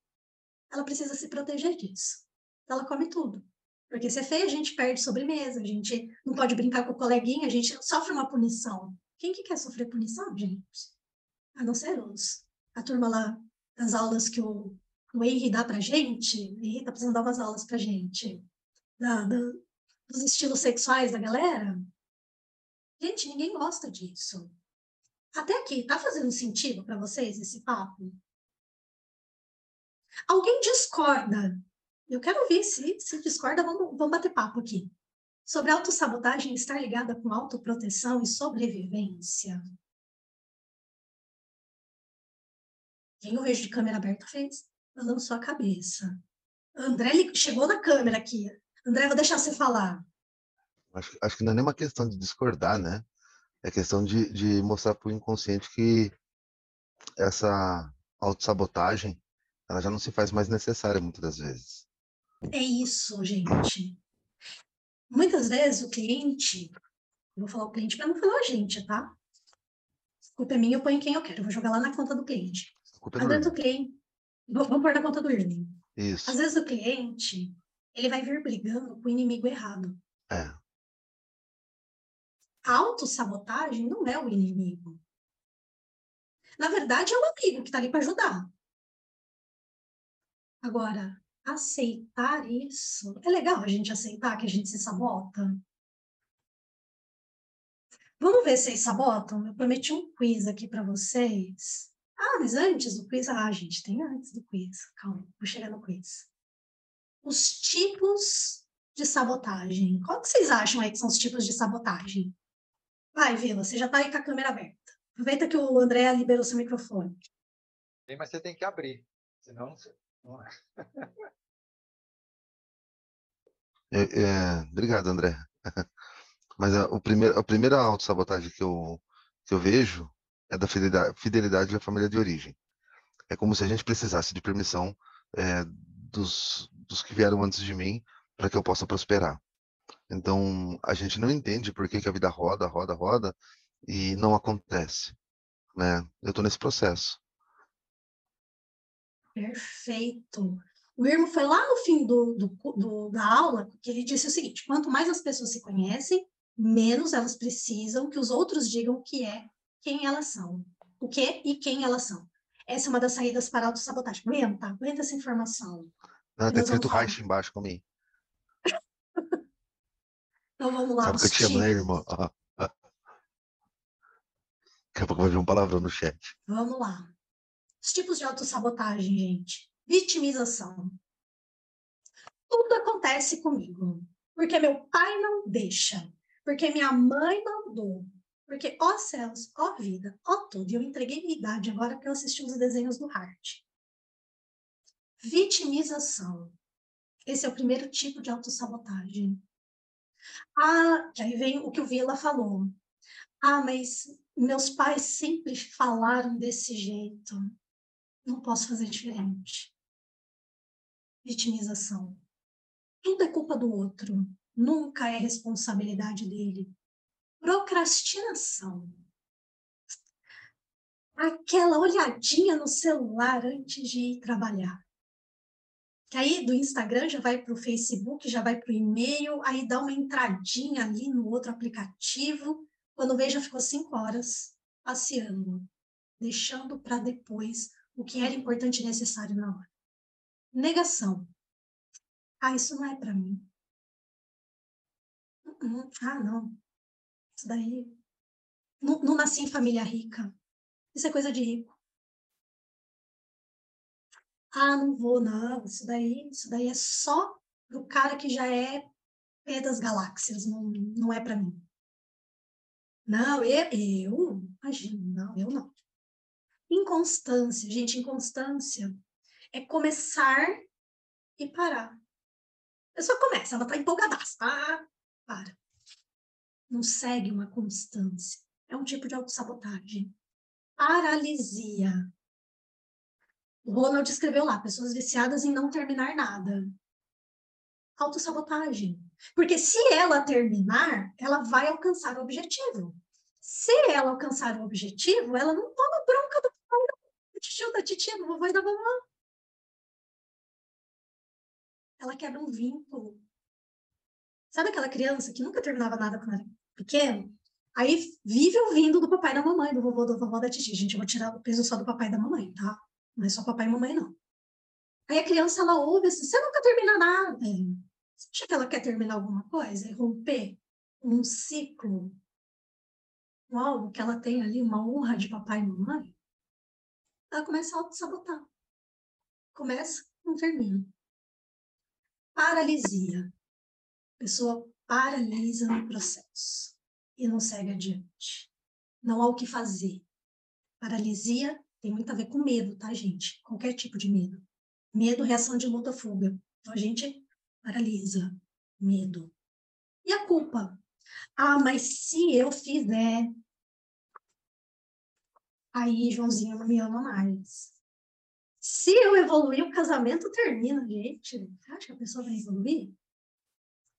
Ela precisa se proteger disso. Ela come tudo. Porque se é feia, a gente perde sobremesa, a gente não pode brincar com o coleguinha, a gente sofre uma punição. Quem que quer sofrer punição, gente? A não ser os, a turma lá das aulas que o, o Henry dá pra gente. O Henry tá precisando dar umas aulas pra gente. Da, da, dos estilos sexuais da galera. Gente, ninguém gosta disso. Até aqui, tá fazendo sentido para vocês esse papo? Alguém discorda? Eu quero ouvir. Se, se discorda, vamos, vamos bater papo aqui sobre autossabotagem estar ligada com autoproteção e sobrevivência. Quem eu vejo de câmera aberta fez balançou a cabeça. André chegou na câmera aqui. André, vou deixar você falar. Acho, acho que não é nem uma questão de discordar, né? É questão de, de mostrar para o inconsciente que essa autossabotagem ela já não se faz mais necessária muitas das vezes. É isso, gente. Muitas vezes o cliente, eu vou falar o cliente para não falar a gente, tá? Culpa é minha, eu ponho quem eu quero, eu vou jogar lá na conta do cliente. É Às vezes o cliente, vamos pôr na conta do Irving. Isso. Às vezes o cliente, ele vai vir brigando com o inimigo errado. É. A autossabotagem não é o inimigo. Na verdade, é o amigo que está ali para ajudar. Agora, aceitar isso. É legal a gente aceitar que a gente se sabota. Vamos ver se vocês sabotam? Eu prometi um quiz aqui para vocês. Ah, mas antes do quiz, ah, gente, tem antes do quiz. Calma, vou chegar no quiz. Os tipos de sabotagem. Qual que vocês acham aí que são os tipos de sabotagem? Vai, Vila, você já está aí com a câmera aberta. Aproveita que o André liberou seu microfone. Mas você tem que abrir, senão não. É, é, obrigado, André. Mas a, o primeiro, a primeira autossabotagem que eu, que eu vejo é da fidelidade, fidelidade à família de origem. É como se a gente precisasse de permissão é, dos, dos que vieram antes de mim para que eu possa prosperar. Então, a gente não entende por que, que a vida roda, roda, roda e não acontece. Né? Eu estou nesse processo. Perfeito. O Irmo foi lá no fim do, do, do, da aula que ele disse o seguinte: quanto mais as pessoas se conhecem, menos elas precisam que os outros digam o que é, quem elas são, o que e quem elas são. Essa é uma das saídas para a autossabotagem. Aguenta, aguenta essa informação. Não, tá escrito Reich embaixo comigo. então vamos lá. Sabe que eu te amo, né, irmão? Daqui a pouco vai vir um palavrão no chat. Vamos lá. Os tipos de autossabotagem, gente. Vitimização. Tudo acontece comigo. Porque meu pai não deixa. Porque minha mãe mandou. Porque, ó céus, ó vida, ó tudo. E eu entreguei minha idade agora que eu assisti os desenhos do Hart. Vitimização. Esse é o primeiro tipo de autossabotagem. Ah, que aí vem o que o Vila falou. Ah, mas meus pais sempre falaram desse jeito. Não posso fazer diferente. Vitimização. Tudo é culpa do outro. Nunca é responsabilidade dele. Procrastinação. Aquela olhadinha no celular antes de ir trabalhar. Que aí do Instagram já vai para o Facebook, já vai para o e-mail, aí dá uma entradinha ali no outro aplicativo. Quando veja, ficou cinco horas passeando, deixando para depois o que era importante e necessário na hora. Negação. Ah, isso não é para mim. Uh-uh. Ah, não. Isso daí. Não, não nasci em família rica. Isso é coisa de rico. Ah, não vou, não. Isso daí, isso daí é só pro cara que já é pé das galáxias. Não, não é para mim. Não, eu, eu, imagina, não, eu não. Inconstância, gente, inconstância é começar e parar. A pessoa começa, ela tá empolgadaça, ah, para. Não segue uma constância. É um tipo de autossabotagem. Paralisia. O Ronald escreveu lá, pessoas viciadas em não terminar nada. Autossabotagem. Porque se ela terminar, ela vai alcançar o objetivo. Se ela alcançar o objetivo, ela não toma bronca do tio, da titia, do vovô e da vovó. Ela quebra um vínculo. Sabe aquela criança que nunca terminava nada quando era pequeno? Aí vive ouvindo do papai da mamãe, do vovô, da vovó, da titia. Gente, eu vou tirar o peso só do papai e da mamãe, tá? Não é só papai e mamãe, não. Aí a criança, ela ouve assim, você nunca termina nada. Você acha que ela quer terminar alguma coisa? E romper um ciclo com algo que ela tem ali, uma honra de papai e mamãe, ela começa a auto-sabotar. Começa, não termina. Paralisia. A pessoa paralisa no processo e não segue adiante. Não há o que fazer. Paralisia tem muito a ver com medo, tá, gente? Qualquer tipo de medo. Medo, reação de luta, fuga. Então a gente paralisa. Medo. E a culpa? Ah, mas se eu fizer, aí Joãozinho não me ama mais. Se eu evoluir, o casamento termina, gente. Acha que a pessoa vai evoluir?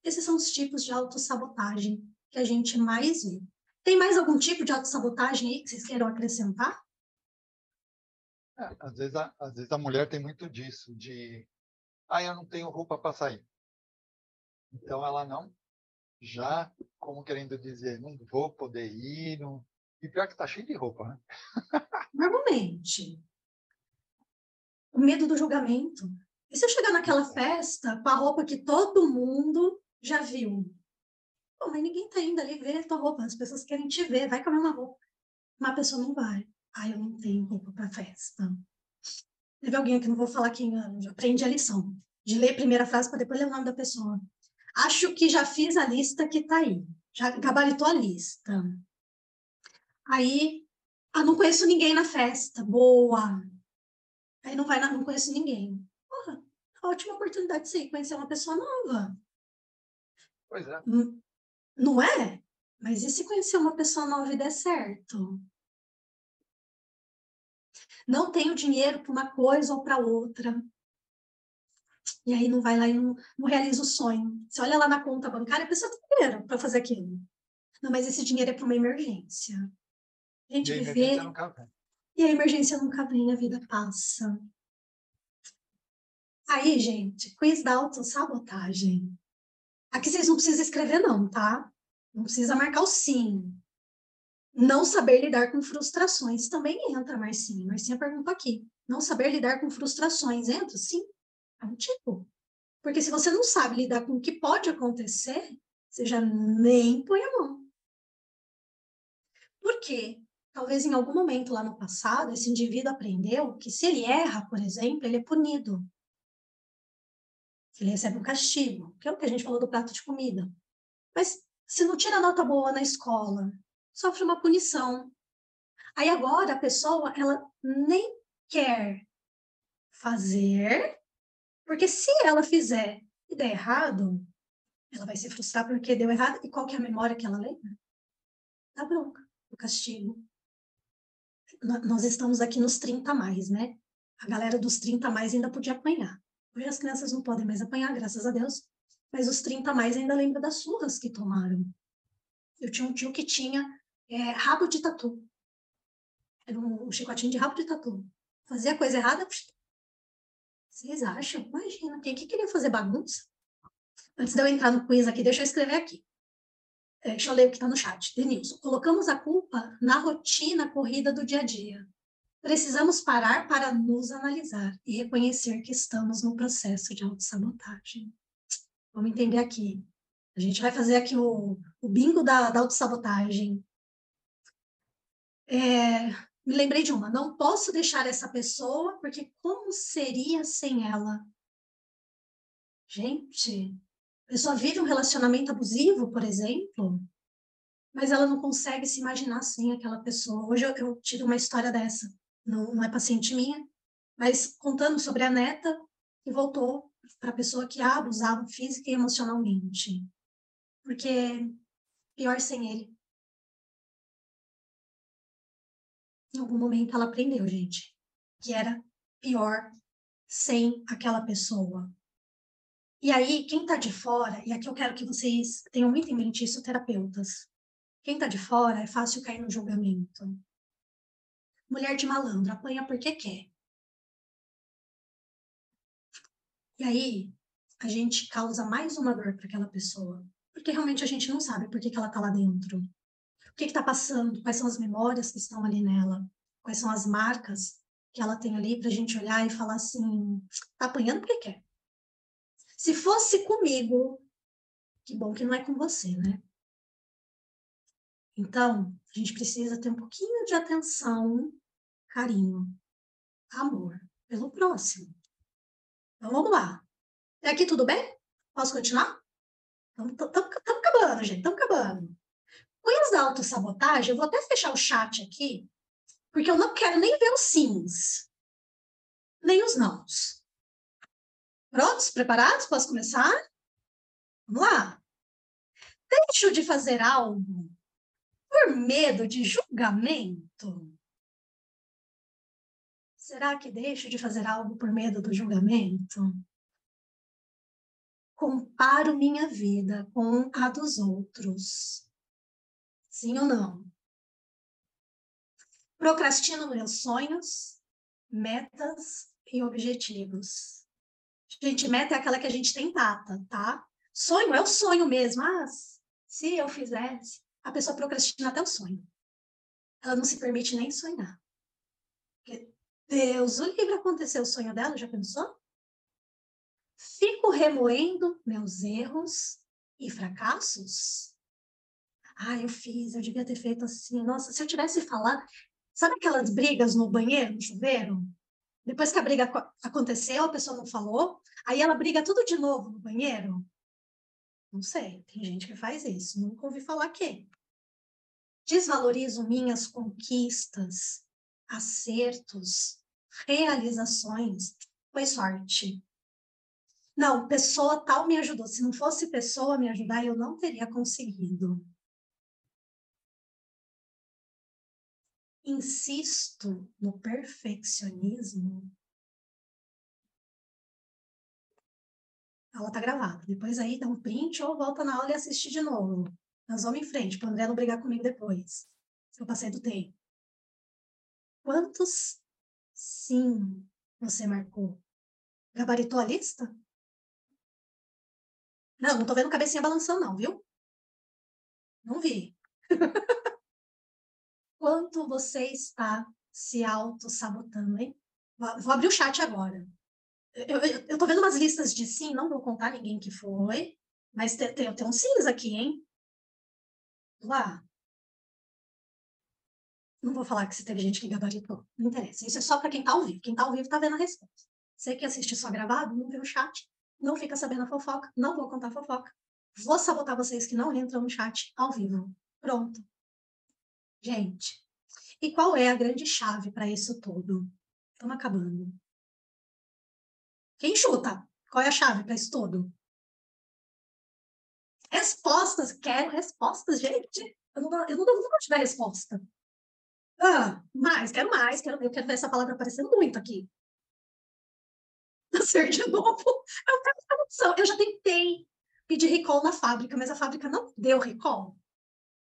Esses são os tipos de autossabotagem que a gente mais vê. Tem mais algum tipo de autossabotagem aí que vocês queiram acrescentar? É, às, vezes a, às vezes a mulher tem muito disso, de ah, eu não tenho roupa para sair. Então ela não já como querendo dizer, não vou poder ir, não... e pior que tá cheio de roupa, né? Normalmente. O medo do julgamento. E se eu chegar naquela festa com a roupa que todo mundo já viu? Pô, mas ninguém tá indo ali ver a tua roupa, as pessoas querem te ver, vai com a mesma roupa. Mas a pessoa não vai. Ah, eu não tenho roupa para festa. Teve alguém aqui, não vou falar quem já aprende a lição, de ler a primeira frase para depois ler o nome da pessoa. Acho que já fiz a lista que está aí. Já gabaritou a lista. Aí, ah, não conheço ninguém na festa. Boa. Aí não vai, não conheço ninguém. Porra, ótima oportunidade de você conhecer uma pessoa nova. Pois é. Hum, não é? Mas e se conhecer uma pessoa nova e der certo? Não tenho dinheiro para uma coisa ou para outra. E aí não vai lá e não, não, realiza o sonho. Você olha lá na conta bancária, a pessoa tem dinheiro para fazer aquilo. Não, mas esse dinheiro é para uma emergência. A gente e a vê. E a emergência nunca vem, a vida passa. Aí, gente, quiz da autossabotagem. Aqui vocês não precisam escrever, não, tá? Não precisa marcar o sim. Não saber lidar com frustrações também entra, Marcinha. Marcinha perguntou aqui. Não saber lidar com frustrações entra? Sim. É um tipo. Porque se você não sabe lidar com o que pode acontecer, você já nem põe a mão. Por quê? Talvez em algum momento lá no passado, esse indivíduo aprendeu que se ele erra, por exemplo, ele é punido. Ele recebe um castigo, que é o que a gente falou do prato de comida. Mas se não tira nota boa na escola, sofre uma punição. Aí agora a pessoa, ela nem quer fazer, porque se ela fizer e der errado, ela vai se frustrar porque deu errado. E qual que é a memória que ela lembra? Da bronca, do castigo. Nós estamos aqui nos 30 mais, né? A galera dos 30 mais ainda podia apanhar. Hoje as crianças não podem mais apanhar, graças a Deus. Mas os 30 mais ainda lembram das surras que tomaram. Eu tinha um tio que tinha é, rabo de tatu. Era um chicotinho de rabo de tatu. Fazia coisa errada, vocês acham? Imagina, quem que queria fazer bagunça? Antes de eu entrar no quiz aqui, deixa eu escrever aqui. É, deixa eu ler o que está no chat. Denilson, colocamos a culpa na rotina corrida do dia a dia. Precisamos parar para nos analisar e reconhecer que estamos no processo de autossabotagem. Vamos entender aqui. A gente vai fazer aqui o, o bingo da, da autossabotagem. É, me lembrei de uma. Não posso deixar essa pessoa, porque como seria sem ela? Gente, a pessoa vive um relacionamento abusivo, por exemplo, mas ela não consegue se imaginar sem aquela pessoa. Hoje eu, eu tiro uma história dessa. Não, não é paciente minha, mas contando sobre a neta que voltou para a pessoa que a abusava física e emocionalmente. Porque pior sem ele. Em algum momento ela aprendeu, gente, que era pior sem aquela pessoa. E aí, quem está de fora, e aqui eu quero que vocês tenham muito em mente isso, terapeutas. Quem está de fora é fácil cair no julgamento. Mulher de malandro, apanha porque quer. E aí, a gente causa mais uma dor para aquela pessoa. Porque realmente a gente não sabe por que, que ela está lá dentro que está passando, quais são as memórias que estão ali nela, quais são as marcas que ela tem ali para a gente olhar e falar assim, tá apanhando porque quer. Se fosse comigo, que bom que não é com você, né? Então, a gente precisa ter um pouquinho de atenção, carinho, amor pelo próximo. Então, vamos lá. Até aqui tudo bem? Posso continuar? Estamos acabando, gente, estamos acabando. Quiz da autossabotagem, eu vou até fechar o chat aqui, porque eu não quero nem ver os sims, nem os nãos. Prontos? Preparados? Posso começar? Vamos lá. Deixo de fazer algo por medo de julgamento? Será que deixo de fazer algo por medo do julgamento? Comparo minha vida com a dos outros. Sim ou não? Procrastino meus sonhos, metas e objetivos. Gente, meta é aquela que a gente tem data, tá? Sonho é o sonho mesmo. Ah, se eu fizesse, a pessoa procrastina até o sonho. Ela não se permite nem sonhar. Porque Deus, o livre aconteceu o sonho dela, já pensou? Fico remoendo meus erros e fracassos? Ah, eu fiz, eu devia ter feito assim. Nossa, se eu tivesse falado. Sabe aquelas brigas no banheiro, no chuveiro? Depois que a briga aconteceu, a pessoa não falou, aí ela briga tudo de novo no banheiro? Não sei, tem gente que faz isso, nunca ouvi falar que. Desvalorizo minhas conquistas, acertos, realizações. Foi sorte. Não, pessoa tal me ajudou. Se não fosse pessoa me ajudar, eu não teria conseguido. Insisto no perfeccionismo. A aula tá gravada. Depois aí dá um print ou volta na aula e assiste de novo. Nós vamos em frente, para o André não brigar comigo depois. Se eu passei do tempo. Quantos sim você marcou? Gabaritou a lista? Não, não tô vendo cabecinha balançando, não, viu? Não vi. Quanto você está se auto-sabotando, hein? Vou abrir o chat agora. Eu, eu, eu, tô vendo umas listas de sim, não vou contar ninguém que foi, mas tem, tem, tem uns sims aqui, hein? Lá. Não vou falar que se teve gente que gabaritou, não interessa. Isso é só para quem tá ao vivo. Quem tá ao vivo tá vendo a resposta. Você que assiste só gravado, não vê o chat, não fica sabendo a fofoca, não vou contar fofoca. Vou sabotar vocês que não entram no chat ao vivo. Pronto. Gente, e qual é a grande chave para isso tudo? Estamos acabando. Quem chuta? Qual é a chave para isso tudo? Respostas. Quero respostas, gente. Eu não, eu não dou nunca tiver resposta. Ah, mais, quero mais. Quero, eu quero ver essa palavra aparecendo muito aqui nascer de novo. Eu quero. Eu já tentei pedir recall na fábrica, mas a fábrica não deu recall.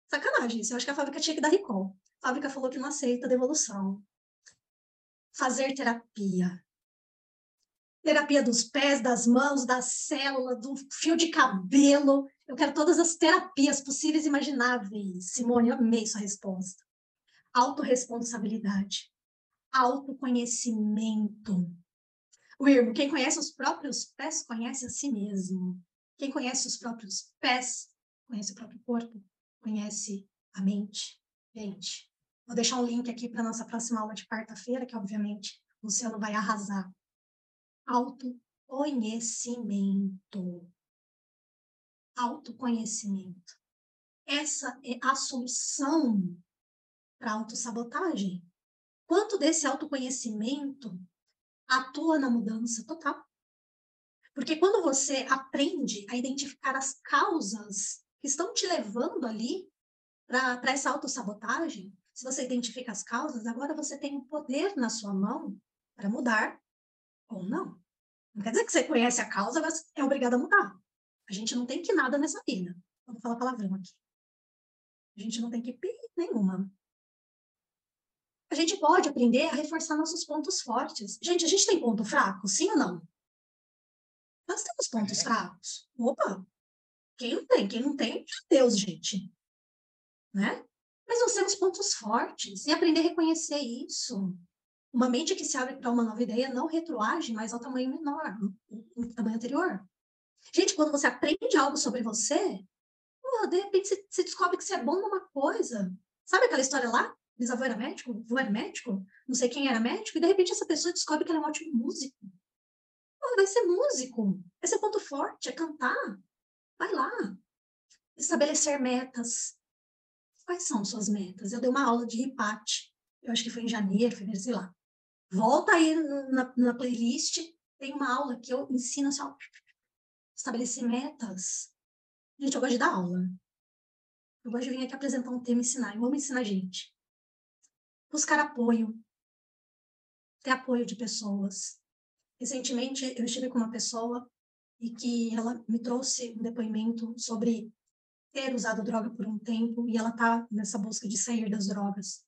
Sacanagem isso. Eu acho que a fábrica tinha que dar recall. A fábrica falou que não aceita devolução. Fazer terapia. Terapia dos pés, das mãos, da célula, do fio de cabelo. Eu quero todas as terapias possíveis e imagináveis. Simone, eu amei sua resposta. Autoresponsabilidade. Autoconhecimento. Wilmo, quem conhece os próprios pés conhece a si mesmo. Quem conhece os próprios pés conhece o próprio corpo, conhece a mente. Gente, vou deixar um link aqui para nossa próxima aula de quarta-feira, que obviamente o Luciano vai arrasar. Autoconhecimento. Autoconhecimento. Essa é a solução para a autossabotagem. Quanto desse autoconhecimento atua na mudança total. Porque quando você aprende a identificar as causas que estão te levando ali para essa autossabotagem, se você identifica as causas, agora você tem o poder na sua mão para mudar ou não. Não quer dizer que você conhece a causa, mas é obrigado a mudar. A gente não tem que nada nessa vida. Vou falar palavrão aqui. A gente não tem que pi nenhuma a gente pode aprender a reforçar nossos pontos fortes. Gente, a gente tem ponto fraco, sim ou não? Nós temos pontos é. fracos. Opa! Quem não tem? Quem não tem, Deus, gente. Né? Mas nós temos pontos fortes e aprender a reconhecer isso. Uma mente que se abre para uma nova ideia não retroage mais ao tamanho menor, no tamanho anterior. Gente, quando você aprende algo sobre você, de repente você descobre que você é bom numa coisa. Sabe aquela história lá? bisavô era médico, avô era médico, não sei quem era médico, e de repente essa pessoa descobre que ela é um ótimo músico. Pô, vai ser músico, esse é ponto forte, é cantar. Vai lá. Estabelecer metas. Quais são suas metas? Eu dei uma aula de ripate, eu acho que foi em janeiro, fevereiro, sei lá. Volta aí na, na playlist, tem uma aula que eu ensino assim, ó, estabelecer metas. Gente, eu gosto de dar aula. Eu gosto de vir aqui apresentar um tema e ensinar. Eu amo ensinar gente buscar apoio, ter apoio de pessoas. Recentemente, eu estive com uma pessoa e que ela me trouxe um depoimento sobre ter usado droga por um tempo e ela está nessa busca de sair das drogas.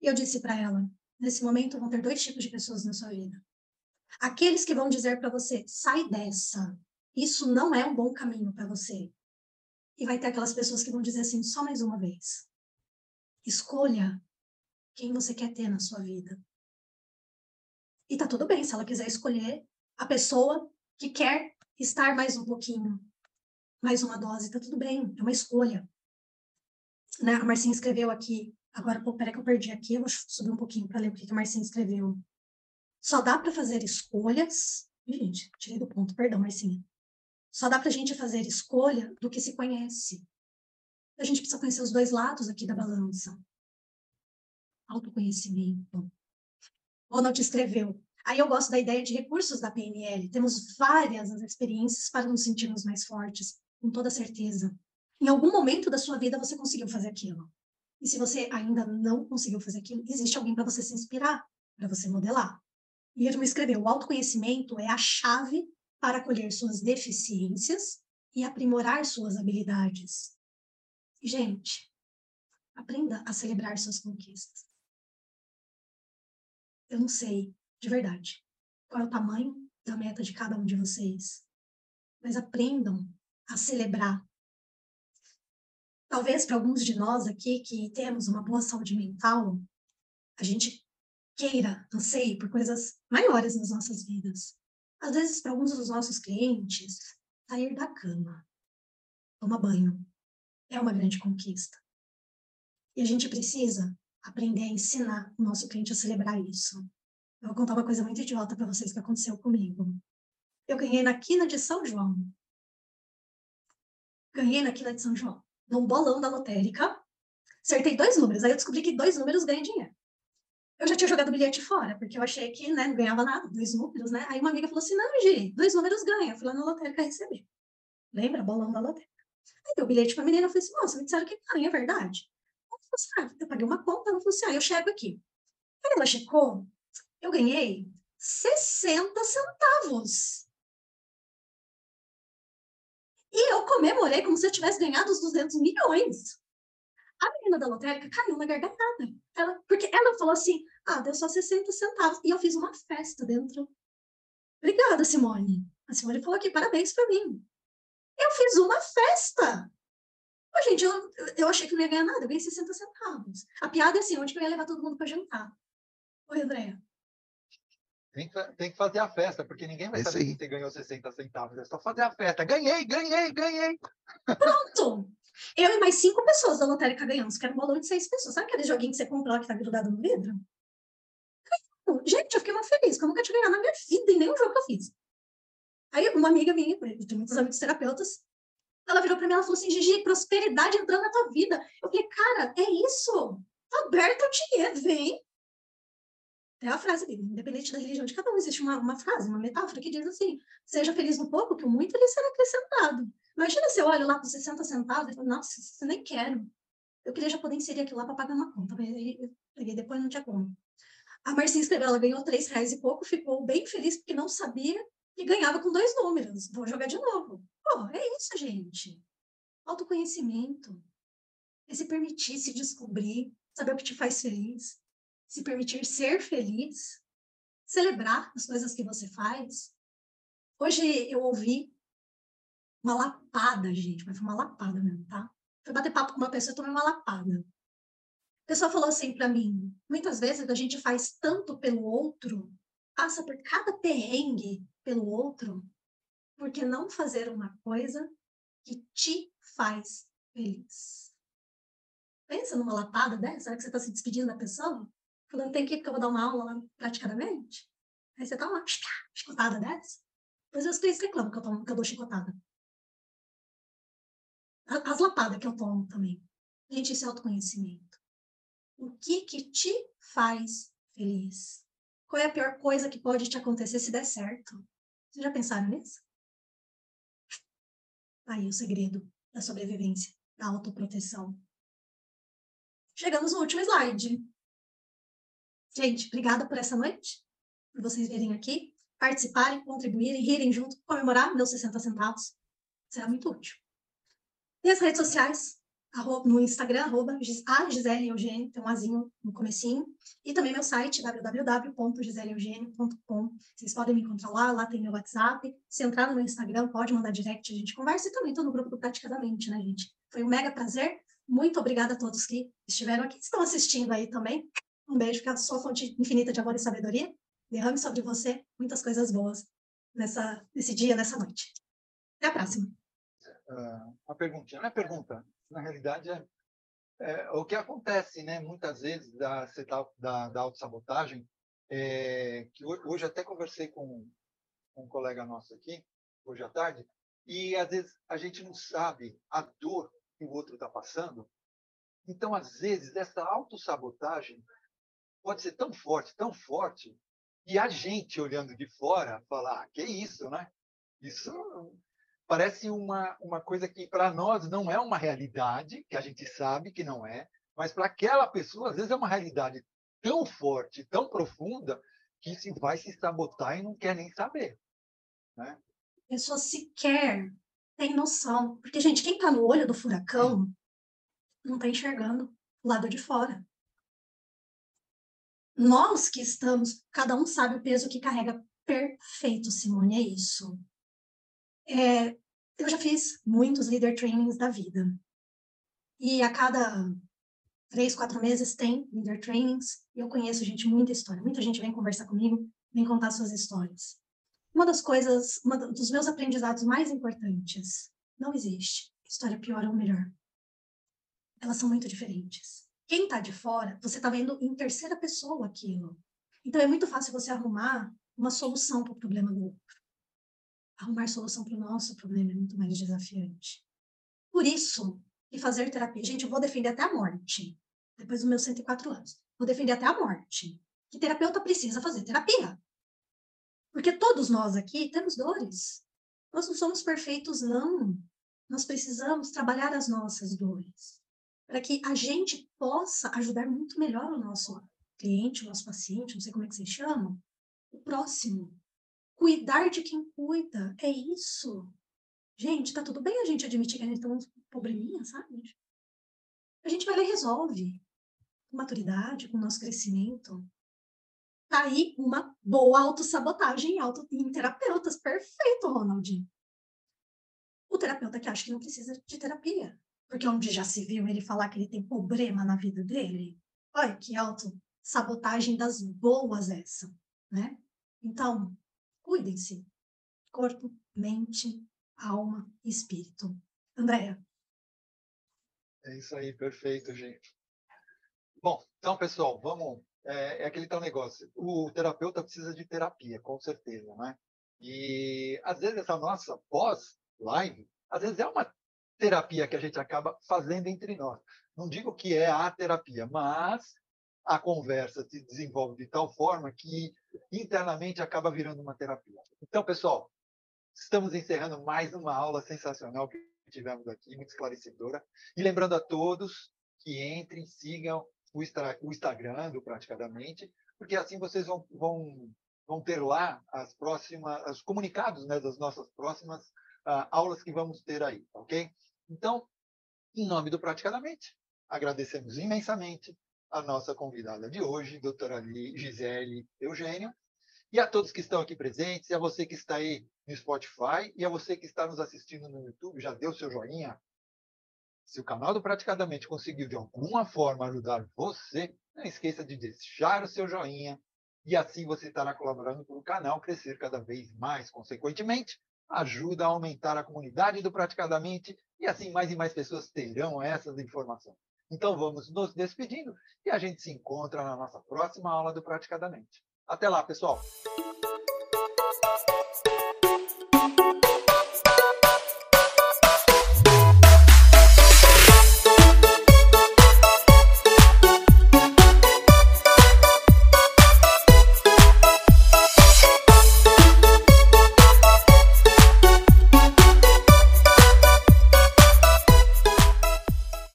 E eu disse para ela: nesse momento vão ter dois tipos de pessoas na sua vida. Aqueles que vão dizer para você: sai dessa, isso não é um bom caminho para você. E vai ter aquelas pessoas que vão dizer assim: só mais uma vez. Escolha quem você quer ter na sua vida. E tá tudo bem se ela quiser escolher a pessoa que quer estar mais um pouquinho, mais uma dose, tá tudo bem, é uma escolha. Né? A Marcinha escreveu aqui, Agora, pô, peraí que eu perdi aqui, eu vou subir um pouquinho para ler o que a Marcinha escreveu. Só dá para fazer escolhas. Gente, tirei do ponto, perdão, Marcinha. Só dá para a gente fazer escolha do que se conhece. A gente precisa conhecer os dois lados aqui da balança. Autoconhecimento. Ronald escreveu. Aí eu gosto da ideia de recursos da PNL. Temos várias experiências para nos sentirmos mais fortes, com toda certeza. Em algum momento da sua vida você conseguiu fazer aquilo. E se você ainda não conseguiu fazer aquilo, existe alguém para você se inspirar, para você modelar. E ele me escreveu: o autoconhecimento é a chave para acolher suas deficiências e aprimorar suas habilidades. Gente, aprenda a celebrar suas conquistas. Eu não sei, de verdade, qual é o tamanho da meta de cada um de vocês, mas aprendam a celebrar. Talvez para alguns de nós aqui que temos uma boa saúde mental, a gente queira, anseie por coisas maiores nas nossas vidas. Às vezes, para alguns dos nossos clientes, sair da cama, tomar banho, é uma grande conquista. E a gente precisa aprender a ensinar o nosso cliente a celebrar isso. Eu vou contar uma coisa muito idiota para vocês que aconteceu comigo. Eu ganhei na quina de São João. Ganhei na quina de São João, num bolão da lotérica. Acertei dois números. Aí eu descobri que dois números ganham dinheiro. Eu já tinha jogado o bilhete fora, porque eu achei que né, não ganhava nada, dois números, né? Aí uma amiga falou assim: não, Gi, dois números ganha. Eu fui lá na lotérica receber. Lembra? Bolão da lotérica. Aí deu o bilhete para a menina, eu falei assim: moça, me disseram que ganha, é verdade? Assim: ah, eu paguei uma conta. Ela falou assim: ah, eu chego aqui. Aí ela checou, eu ganhei 60 centavos. E eu comemorei como se eu tivesse ganhado os 200 milhões. A menina da lotérica caiu na gargalhada. Ela, porque ela falou assim: ah, deu só 60 centavos. E eu fiz uma festa dentro. Obrigada, Simone. A Simone falou aqui: parabéns para mim. Eu fiz uma festa. Ô, gente, eu, eu achei que não ia ganhar nada, eu ganhei 60 centavos. A piada é assim: onde que eu ia levar todo mundo para jantar? Oi, Andréia. Tem que, tem que fazer a festa, porque ninguém vai saber que você ganhou 60 centavos. É só fazer a festa. Ganhei, ganhei, ganhei. Pronto! Eu e mais cinco pessoas da lotérica ganhamos, que era um bolão de seis pessoas. Sabe aquele joguinho que você compra lá que tá grudado no vidro? Gente, eu fiquei muito feliz, porque eu nunca tinha ganhado na minha vida em nenhum jogo que eu fiz. Aí uma amiga minha, eu tenho muitos amigos terapeutas, ela virou para mim e falou assim: Gigi, prosperidade entrando na tua vida. Eu falei, cara, é isso. Tá aberto o dinheiro, vem. É a frase independente da religião de cada um, existe uma, uma frase, uma metáfora que diz assim: seja feliz no pouco, que o muito lhe será acrescentado. Imagina se eu olho lá com 60 centavos e falo, nossa, isso nem quero. Eu queria já poder inserir aquilo lá para pagar uma conta, mas aí peguei depois não tinha como. A Marcinha escreveu, ela ganhou três reais e pouco, ficou bem feliz porque não sabia e ganhava com dois números. Vou jogar de novo. Pô, é isso, gente. Autoconhecimento. É se permitir se descobrir, saber o que te faz feliz, se permitir ser feliz, celebrar as coisas que você faz. Hoje eu ouvi uma lapada, gente, mas foi uma lapada mesmo, tá? Fui bater papo com uma pessoa e tomei uma lapada. A pessoa falou assim para mim: muitas vezes a gente faz tanto pelo outro, passa por cada perrengue pelo outro, porque não fazer uma coisa que te faz feliz? Pensa numa lapada dessa, será que você está se despedindo da pessoa? Falando, tem que ir porque eu vou dar uma aula lá praticamente. Aí você tá uma chicotada dessa. Depois os clientes reclamam que eu, tomo, que eu dou chicotada. As lapadas que eu tomo também. Gente, isso é autoconhecimento. O que que te faz feliz? Qual é a pior coisa que pode te acontecer se der certo? Vocês já pensaram nisso? Aí o segredo da sobrevivência, da autoproteção. Chegamos no último slide. Gente, obrigada por essa noite, por vocês virem aqui, participarem, contribuírem, rirem junto, comemorar meus 60 centavos. Será muito útil. E as redes sociais, no Instagram, arroba a Gisele Eugênio, tem um azinho no comecinho, e também meu site, www.giseleeugênio.com. Vocês podem me encontrar lá, lá tem meu WhatsApp. Se entrar no meu Instagram, pode mandar direct, a gente conversa, e também estou no grupo do Praticadamente, né, gente? Foi um mega prazer. Muito obrigada a todos que estiveram aqui, estão assistindo aí também. Um beijo, que a sua fonte infinita de amor e sabedoria derrame sobre você muitas coisas boas nessa, nesse dia, nessa noite. Até a próxima. Uh, uma perguntinha, não é pergunta, na realidade é é, o que acontece, né, muitas vezes da, da, da autossabotagem, é, que hoje até conversei com um colega nosso aqui, hoje à tarde, e às vezes a gente não sabe a dor que o outro está passando. Então, às vezes, essa autossabotagem pode ser tão forte, tão forte, e a gente olhando de fora falar, ah, que isso, né? Isso parece uma, uma coisa que para nós não é uma realidade, que a gente sabe que não é, mas para aquela pessoa, às vezes, é uma realidade tão forte, tão profunda, que se vai se sabotar e não quer nem saber. Né? A pessoa sequer tem noção. Porque, gente, quem está no olho do furacão não está enxergando o lado de fora. Nós que estamos, cada um sabe o peso que carrega. Perfeito, Simone, é isso. É, eu já fiz muitos leader trainings da vida. E a cada três, quatro meses tem leader trainings. Eu conheço, gente, muita história. Muita gente vem conversar comigo, vem contar suas histórias. Uma das coisas, um dos meus aprendizados mais importantes, não existe história pior ou melhor. Elas são muito diferentes. Quem está de fora, você está vendo em terceira pessoa aquilo. Então é muito fácil você arrumar uma solução para o problema do outro arrumar solução para o nosso problema é muito mais desafiante. Por isso, e fazer terapia. Gente, eu vou defender até a morte, depois dos meus 104 anos. Vou defender até a morte. Que terapeuta precisa fazer terapia. Porque todos nós aqui temos dores. Nós não somos perfeitos, não. Nós precisamos trabalhar as nossas dores. Para que a gente possa ajudar muito melhor o nosso cliente, o nosso paciente, não sei como é que vocês chamam, o próximo. Cuidar de quem cuida, é isso. Gente, tá tudo bem a gente admitir que a gente tem um probleminha, sabe? A gente vai lá e resolve. Com maturidade, com o nosso crescimento. Tá aí uma boa autossabotagem auto, em terapeutas. Perfeito, Ronaldinho. O terapeuta que acha que não precisa de terapia. Porque onde já se viu ele falar que ele tem problema na vida dele. Olha que autossabotagem das boas essa, né? Então, Cuidem-se. Corpo, mente, alma e espírito. Andréa. É isso aí, perfeito, gente. Bom, então, pessoal, vamos. É, é aquele tal negócio. O terapeuta precisa de terapia, com certeza, né? E às vezes essa nossa pós-live, às vezes é uma terapia que a gente acaba fazendo entre nós. Não digo que é a terapia, mas a conversa se desenvolve de tal forma que internamente acaba virando uma terapia. Então, pessoal, estamos encerrando mais uma aula sensacional que tivemos aqui, muito esclarecedora. E lembrando a todos que entrem, sigam o, Instagram do Praticadamente, porque assim vocês vão, vão, vão ter lá as próximas, os comunicados né, das nossas próximas uh, aulas que vamos ter aí, ok? Então, em nome do Praticadamente, agradecemos imensamente a nossa convidada de hoje, doutora Gisele Eugênio, e a todos que estão aqui presentes, e a você que está aí no Spotify, e a você que está nos assistindo no YouTube, já deu seu joinha? Se o canal do Praticadamente conseguiu de alguma forma ajudar você, não esqueça de deixar o seu joinha, e assim você estará colaborando para o canal crescer cada vez mais. Consequentemente, ajuda a aumentar a comunidade do Praticadamente, e assim mais e mais pessoas terão essas informações. Então vamos nos despedindo e a gente se encontra na nossa próxima aula do Praticadamente. Até lá, pessoal!